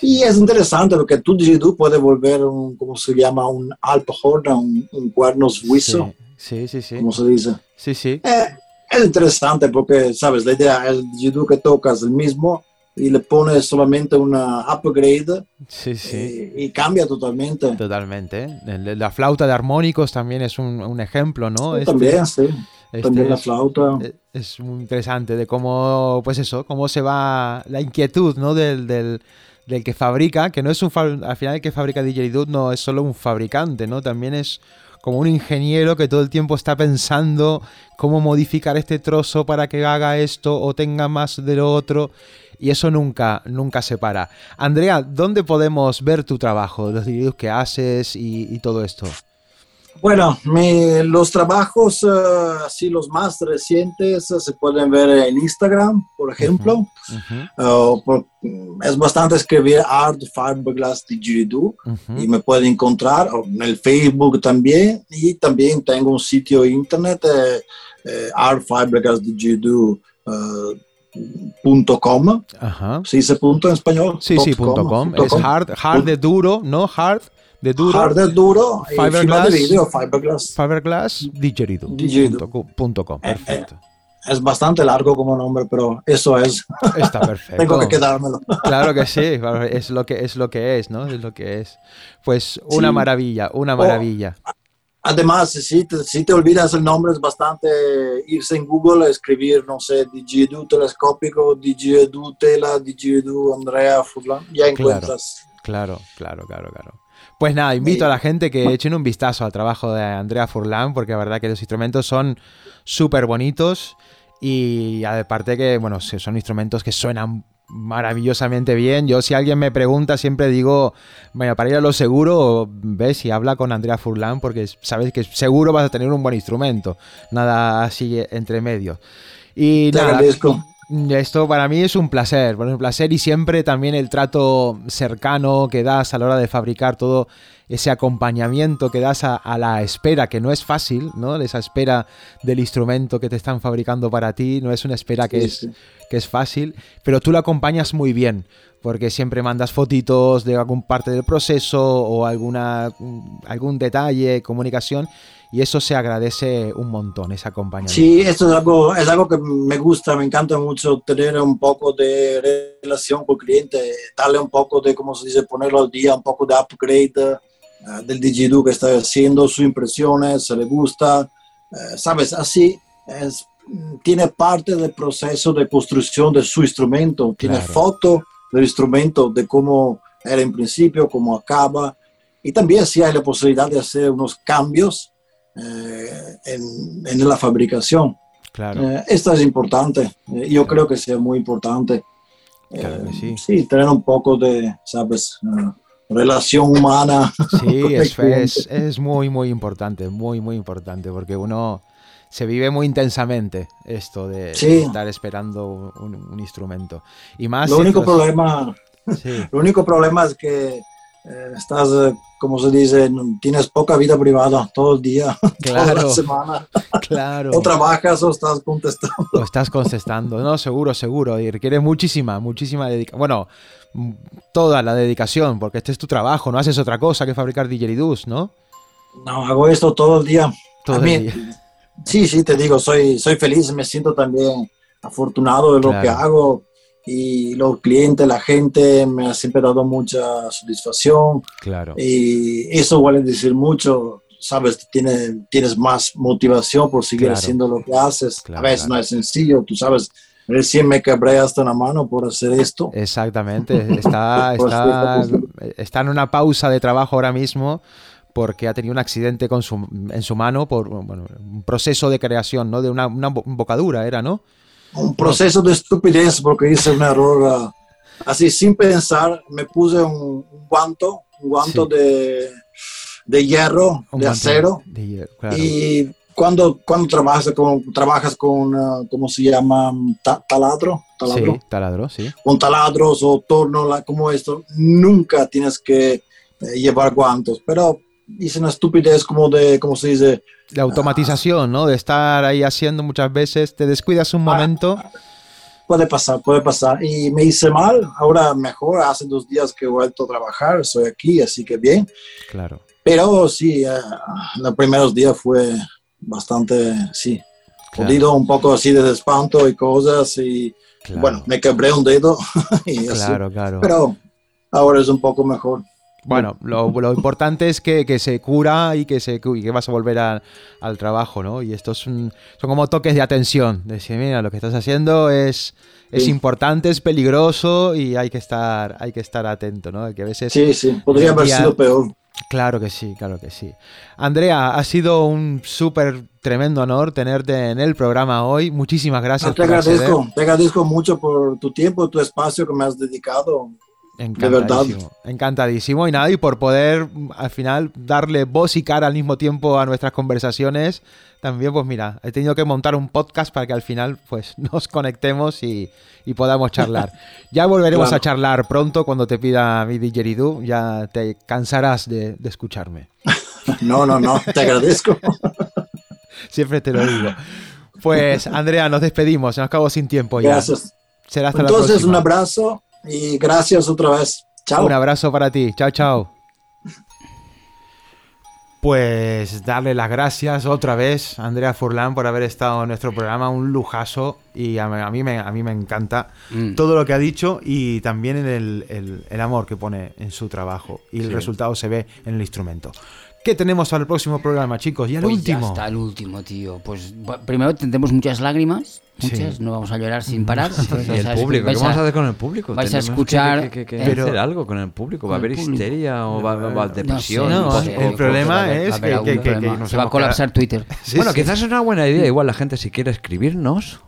Y es interesante porque tu didgeridoo puede volver un, ¿cómo se llama? Un alphorn, un, un cuerno suizo, Sí, sí, sí. como se dice. Sí, sí. Eh, es interesante porque, sabes, la idea es el didgeridoo que tocas el mismo y le pones solamente una upgrade Sí, sí. eh, y cambia totalmente. Totalmente. La flauta de armónicos también es un, un ejemplo, ¿no? Este- también, sí. este también la flauta. Eh, Es muy interesante de cómo, pues eso, cómo se va la inquietud, ¿no? Del, del, del que fabrica, que no es un al final el que fabrica didgeridoo no es solo un fabricante, ¿no? También es como un ingeniero que todo el tiempo está pensando cómo modificar este trozo para que haga esto o tenga más de lo otro y eso nunca nunca se para. Andrea, ¿dónde podemos ver tu trabajo, los didgeridoos que haces y, y todo esto? Bueno, mi- los trabajos, eh, así los más recientes, eh, se pueden ver en Instagram, por ejemplo. Uh, por- es bastante escribir Art Fiberglass Didgeridoo ujú. y me pueden encontrar en el Facebook también y también tengo un sitio internet eh, eh, artfiberglassdidgeridoo.com Ajá. ¿Se dice punto en español? Sí, sí, punto com. punto Es hard, hard de duro, ¿no? Hard de duro. Hard de duro y Fiberglass. de vidrio, fiberglass. Fiberglass Didgeridoo. Didgeridoo. Punto co- punto com. Eh, eh. Perfecto. Es bastante largo como nombre, pero eso es. Está perfecto. (laughs) Tengo que quedármelo. Claro que sí, es lo que es lo que es, ¿no? Es lo que es. Pues una Sí. maravilla, una Oh. maravilla. Además, si te, si te olvidas el nombre, es bastante irse en Google a escribir, no sé, didgeridoo telescópico, didgeridoo tela, didgeridoo Andrea Furlan, ya encuentras. Claro, claro, claro, claro. Pues nada, invito a la gente que echen un vistazo al trabajo de Andrea Furlan, porque la verdad que los instrumentos son súper bonitos y aparte que, bueno, son instrumentos que suenan maravillosamente bien. Yo si alguien me pregunta siempre digo, bueno, para ir a lo seguro, ves y habla con Andrea Furlan porque sabes que seguro vas a tener un buen instrumento, nada así entre medios. Y Te nada, agradezco. esto para mí es un placer, bueno, un placer y siempre también el trato cercano que das a la hora de fabricar todo ese acompañamiento que das a, a la espera, que no es fácil, ¿no? Esa espera del instrumento que te están fabricando para ti, no es una espera que, Sí, es, sí. que es fácil, pero tú la acompañas muy bien, porque siempre mandas fotitos de algún parte del proceso o alguna, algún detalle, comunicación, y eso se agradece un montón, ese acompañamiento. Sí, esto es algo, es algo que me gusta, me encanta mucho tener un poco de relación con el cliente, darle un poco de, como se dice, ponerlo al día, un poco de upgrade eh, del didgeridoo que está haciendo, sus impresiones, se le gusta, eh, sabes, así es, mm, tiene parte del proceso de construcción de su instrumento, tiene Claro. foto del instrumento, de cómo era en principio, cómo acaba, y también si hay la posibilidad de hacer unos cambios eh, en, en la fabricación. Claro. Eh, esto es importante. Eh, yo creo que sea muy importante. Claro que Eh, sí. tener un poco de, ¿sabes? Relación humana. Sí, (laughs) es, es, es muy, muy importante, muy, muy importante, porque uno se vive muy intensamente esto de Sí. estar esperando un, un instrumento. Y más... Lo si único problema, Sí, (laughs) lo único problema es que eh, estás, eh, como se dice, tienes poca vida privada todo el día, (laughs) toda Claro. la semana. claro. O trabajas o estás contestando. Lo estás contestando. No, seguro, seguro. Y requiere muchísima, muchísima dedicación. Bueno, toda la dedicación, porque este es tu trabajo, no haces otra cosa que fabricar didgeridoos, ¿no? No, hago esto todo el día. Todo el mí- día. Sí, sí, te digo, soy, soy feliz, me siento también afortunado de lo Claro. que hago. y los clientes, la gente me ha siempre dado mucha satisfacción Claro. y eso vale decir mucho, sabes, tienes, tienes más motivación por seguir Claro. haciendo lo que haces. Claro, a veces no es sencillo, tú sabes, recién me quebré hasta una mano por hacer esto. Exactamente. (laughs) Está, está, está en una pausa de trabajo ahora mismo porque ha tenido un accidente con su, en su mano por bueno, un proceso de creación, ¿no? De una, una bo- bocadura, era, ¿no? un proceso de estupidez porque hice un error ah, así sin pensar me puse un, guanto un guanto Sí. de, de hierro Un de acero de hierro, claro. y cuando cuando trabajas con trabajas con ah, cómo se llama Ta- taladro taladro Sí, taladro, sí. con taladros o torno la- como esto nunca tienes que eh, llevar guantes pero hice una estupidez como de cómo se dice De automatización, ¿no? De estar ahí haciendo muchas veces, te descuidas un momento. Puede pasar, puede pasar. Y me hice mal, ahora mejor, hace dos días que he vuelto a trabajar, estoy aquí, así que bien. Claro. Pero sí, eh, los primeros días fue bastante, sí, Claro. jodido, un poco así de espanto y cosas. Y Claro. bueno, me quebré un dedo. (laughs) y así. Claro, claro. Pero ahora es un poco mejor. Bueno, lo, lo importante es que, que se cura y que, se, y que vas a volver a- al trabajo, ¿no? Y estos son, son como toques de atención. Decir, mira, lo que estás haciendo es, es Sí. importante, es peligroso y hay que estar, hay que estar atento, ¿no? Que a veces... Sí, sí, podría haber sido peor. Claro que sí, claro que sí. Andrea, ha sido un súper tremendo honor tenerte en el programa hoy. Muchísimas gracias te por acceder. agradezco, te agradezco mucho por tu tiempo, tu espacio que me has dedicado. Encantadísimo, encantadísimo. Y nada, y por poder mm, al final darle voz y cara al mismo tiempo a nuestras conversaciones, también pues mira, he tenido que montar un podcast para que al final pues (laughs) nos conectemos y, y podamos charlar. (laughs) Ya volveremos Claro. a charlar pronto cuando te pida mi didgeridoo, ya te cansarás de, de escucharme. (laughs) No, no, no, te agradezco. Siempre te lo digo. Pues Andrea, nos despedimos, se nos acabó sin tiempo ya. Gracias. Será hasta la Entonces, próxima. un abrazo y gracias otra vez. Chao. Un abrazo para ti. Chao, chao. Pues darle las gracias otra vez a Andrea Furlan por haber estado en nuestro programa, un lujazo y a, a mí, me, a mí me encanta Mm. todo lo que ha dicho y también en el, el- el amor que pone en su trabajo y el Sí. resultado se ve en el instrumento. ¿Qué tenemos para el próximo programa, chicos? Y el Pues último. Ya está el último, tío. Pues primero tendremos muchas lágrimas, Sí. muchas, no vamos a llorar sin parar. (laughs) entonces Y el público, ¿qué vamos a hacer con el público? vais a escuchar, que, que- que eh, hacer algo con el público. ¿Va a haber histeria o va, depresión? No, sé, No, no el problema va es que- problema. Se va a colapsar Twitter. Sí, bueno, sí. quizás es una buena idea. Igual la gente si quiere escribirnos,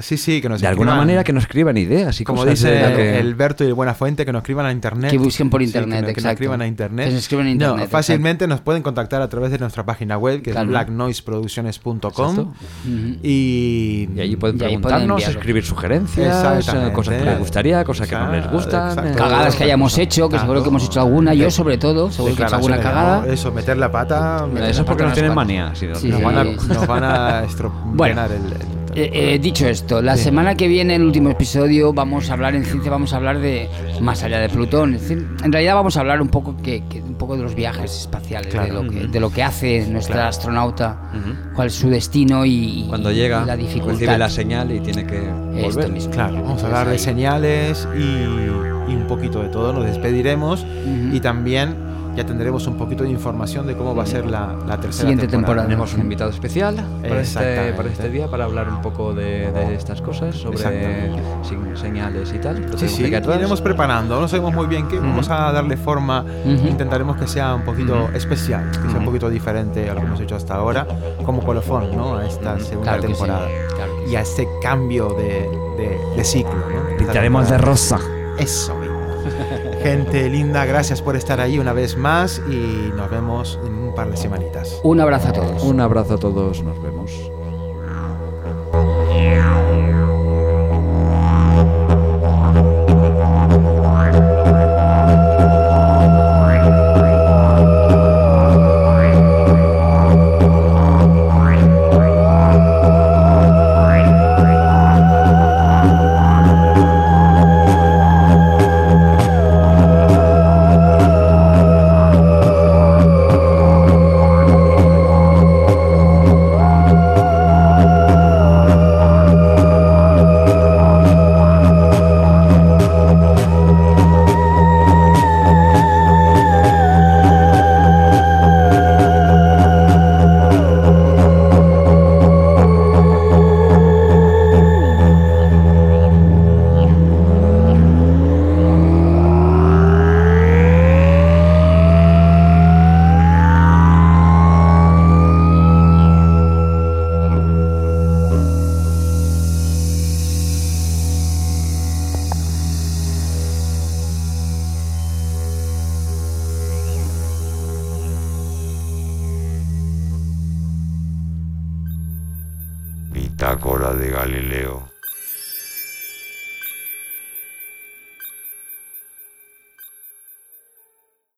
Sí, sí, que nos de alguna manera que nos escriban ideas y Como cosas dice de la que- el Berto y Buena Fuente, que nos escriban a internet. Que busquen por Sí, internet, que, nos- que nos exacto. escriban a internet. Que nos escriban a No, fácilmente nos pueden contactar a través de nuestra página web, que Claro. es blacknoiseproducciones.com. Exacto. Ujú. Y, Y allí pueden Y ahí pueden preguntarnos, enviarlo. escribir sugerencias, Exactamente. cosas que les gustaría, cosas que no les gustan. Exacto. eh, Cagadas que hayamos hecho, que seguro que hemos hecho alguna, yo sobre todo, seguro que he hecho alguna declaraciones de cagada. Eso, meter la pata. meter Eso la es porque pata. nos tienen manía. Sí, Nos sí. van a, nos van a (laughs) estro- Bueno. llenar el, el- Eh, eh, dicho esto, la semana que viene, el último episodio, vamos a hablar en ciencia, vamos a hablar de más allá de Plutón. Es decir, en realidad vamos a hablar un poco que, que- un poco de los viajes espaciales, de, Claro. lo que, de lo que hace nuestra Claro. astronauta, Ujú. cuál es su destino y, y- Cuando llega, y la dificultad. recibe la señal y tiene que Esto volver. mismo. Claro, vamos a hablar de señales y, y un poquito de todo. Nos despediremos Ujú. y también ya tendremos un poquito de información de cómo va a ser la, la tercera Siguiente temporada. Tenemos un invitado especial para este, para este día para hablar un poco de, de estas cosas, sobre señales y tal. Sí, sí, iremos preparando. No sabemos muy bien qué. Vamos a darle forma. Ujú. Intentaremos que sea un poquito especial, que sea un poquito diferente a lo que hemos hecho hasta ahora, como colofón, ¿no? A esta segunda Claro que sí, temporada. claro Y a este cambio de, de- de ciclo, ¿no? Pintaremos de rosa. Eso. (laughs) Gente linda, gracias por estar ahí una vez más y nos vemos en un par de semanitas. Un abrazo a todos. Un abrazo a todos, nos vemos.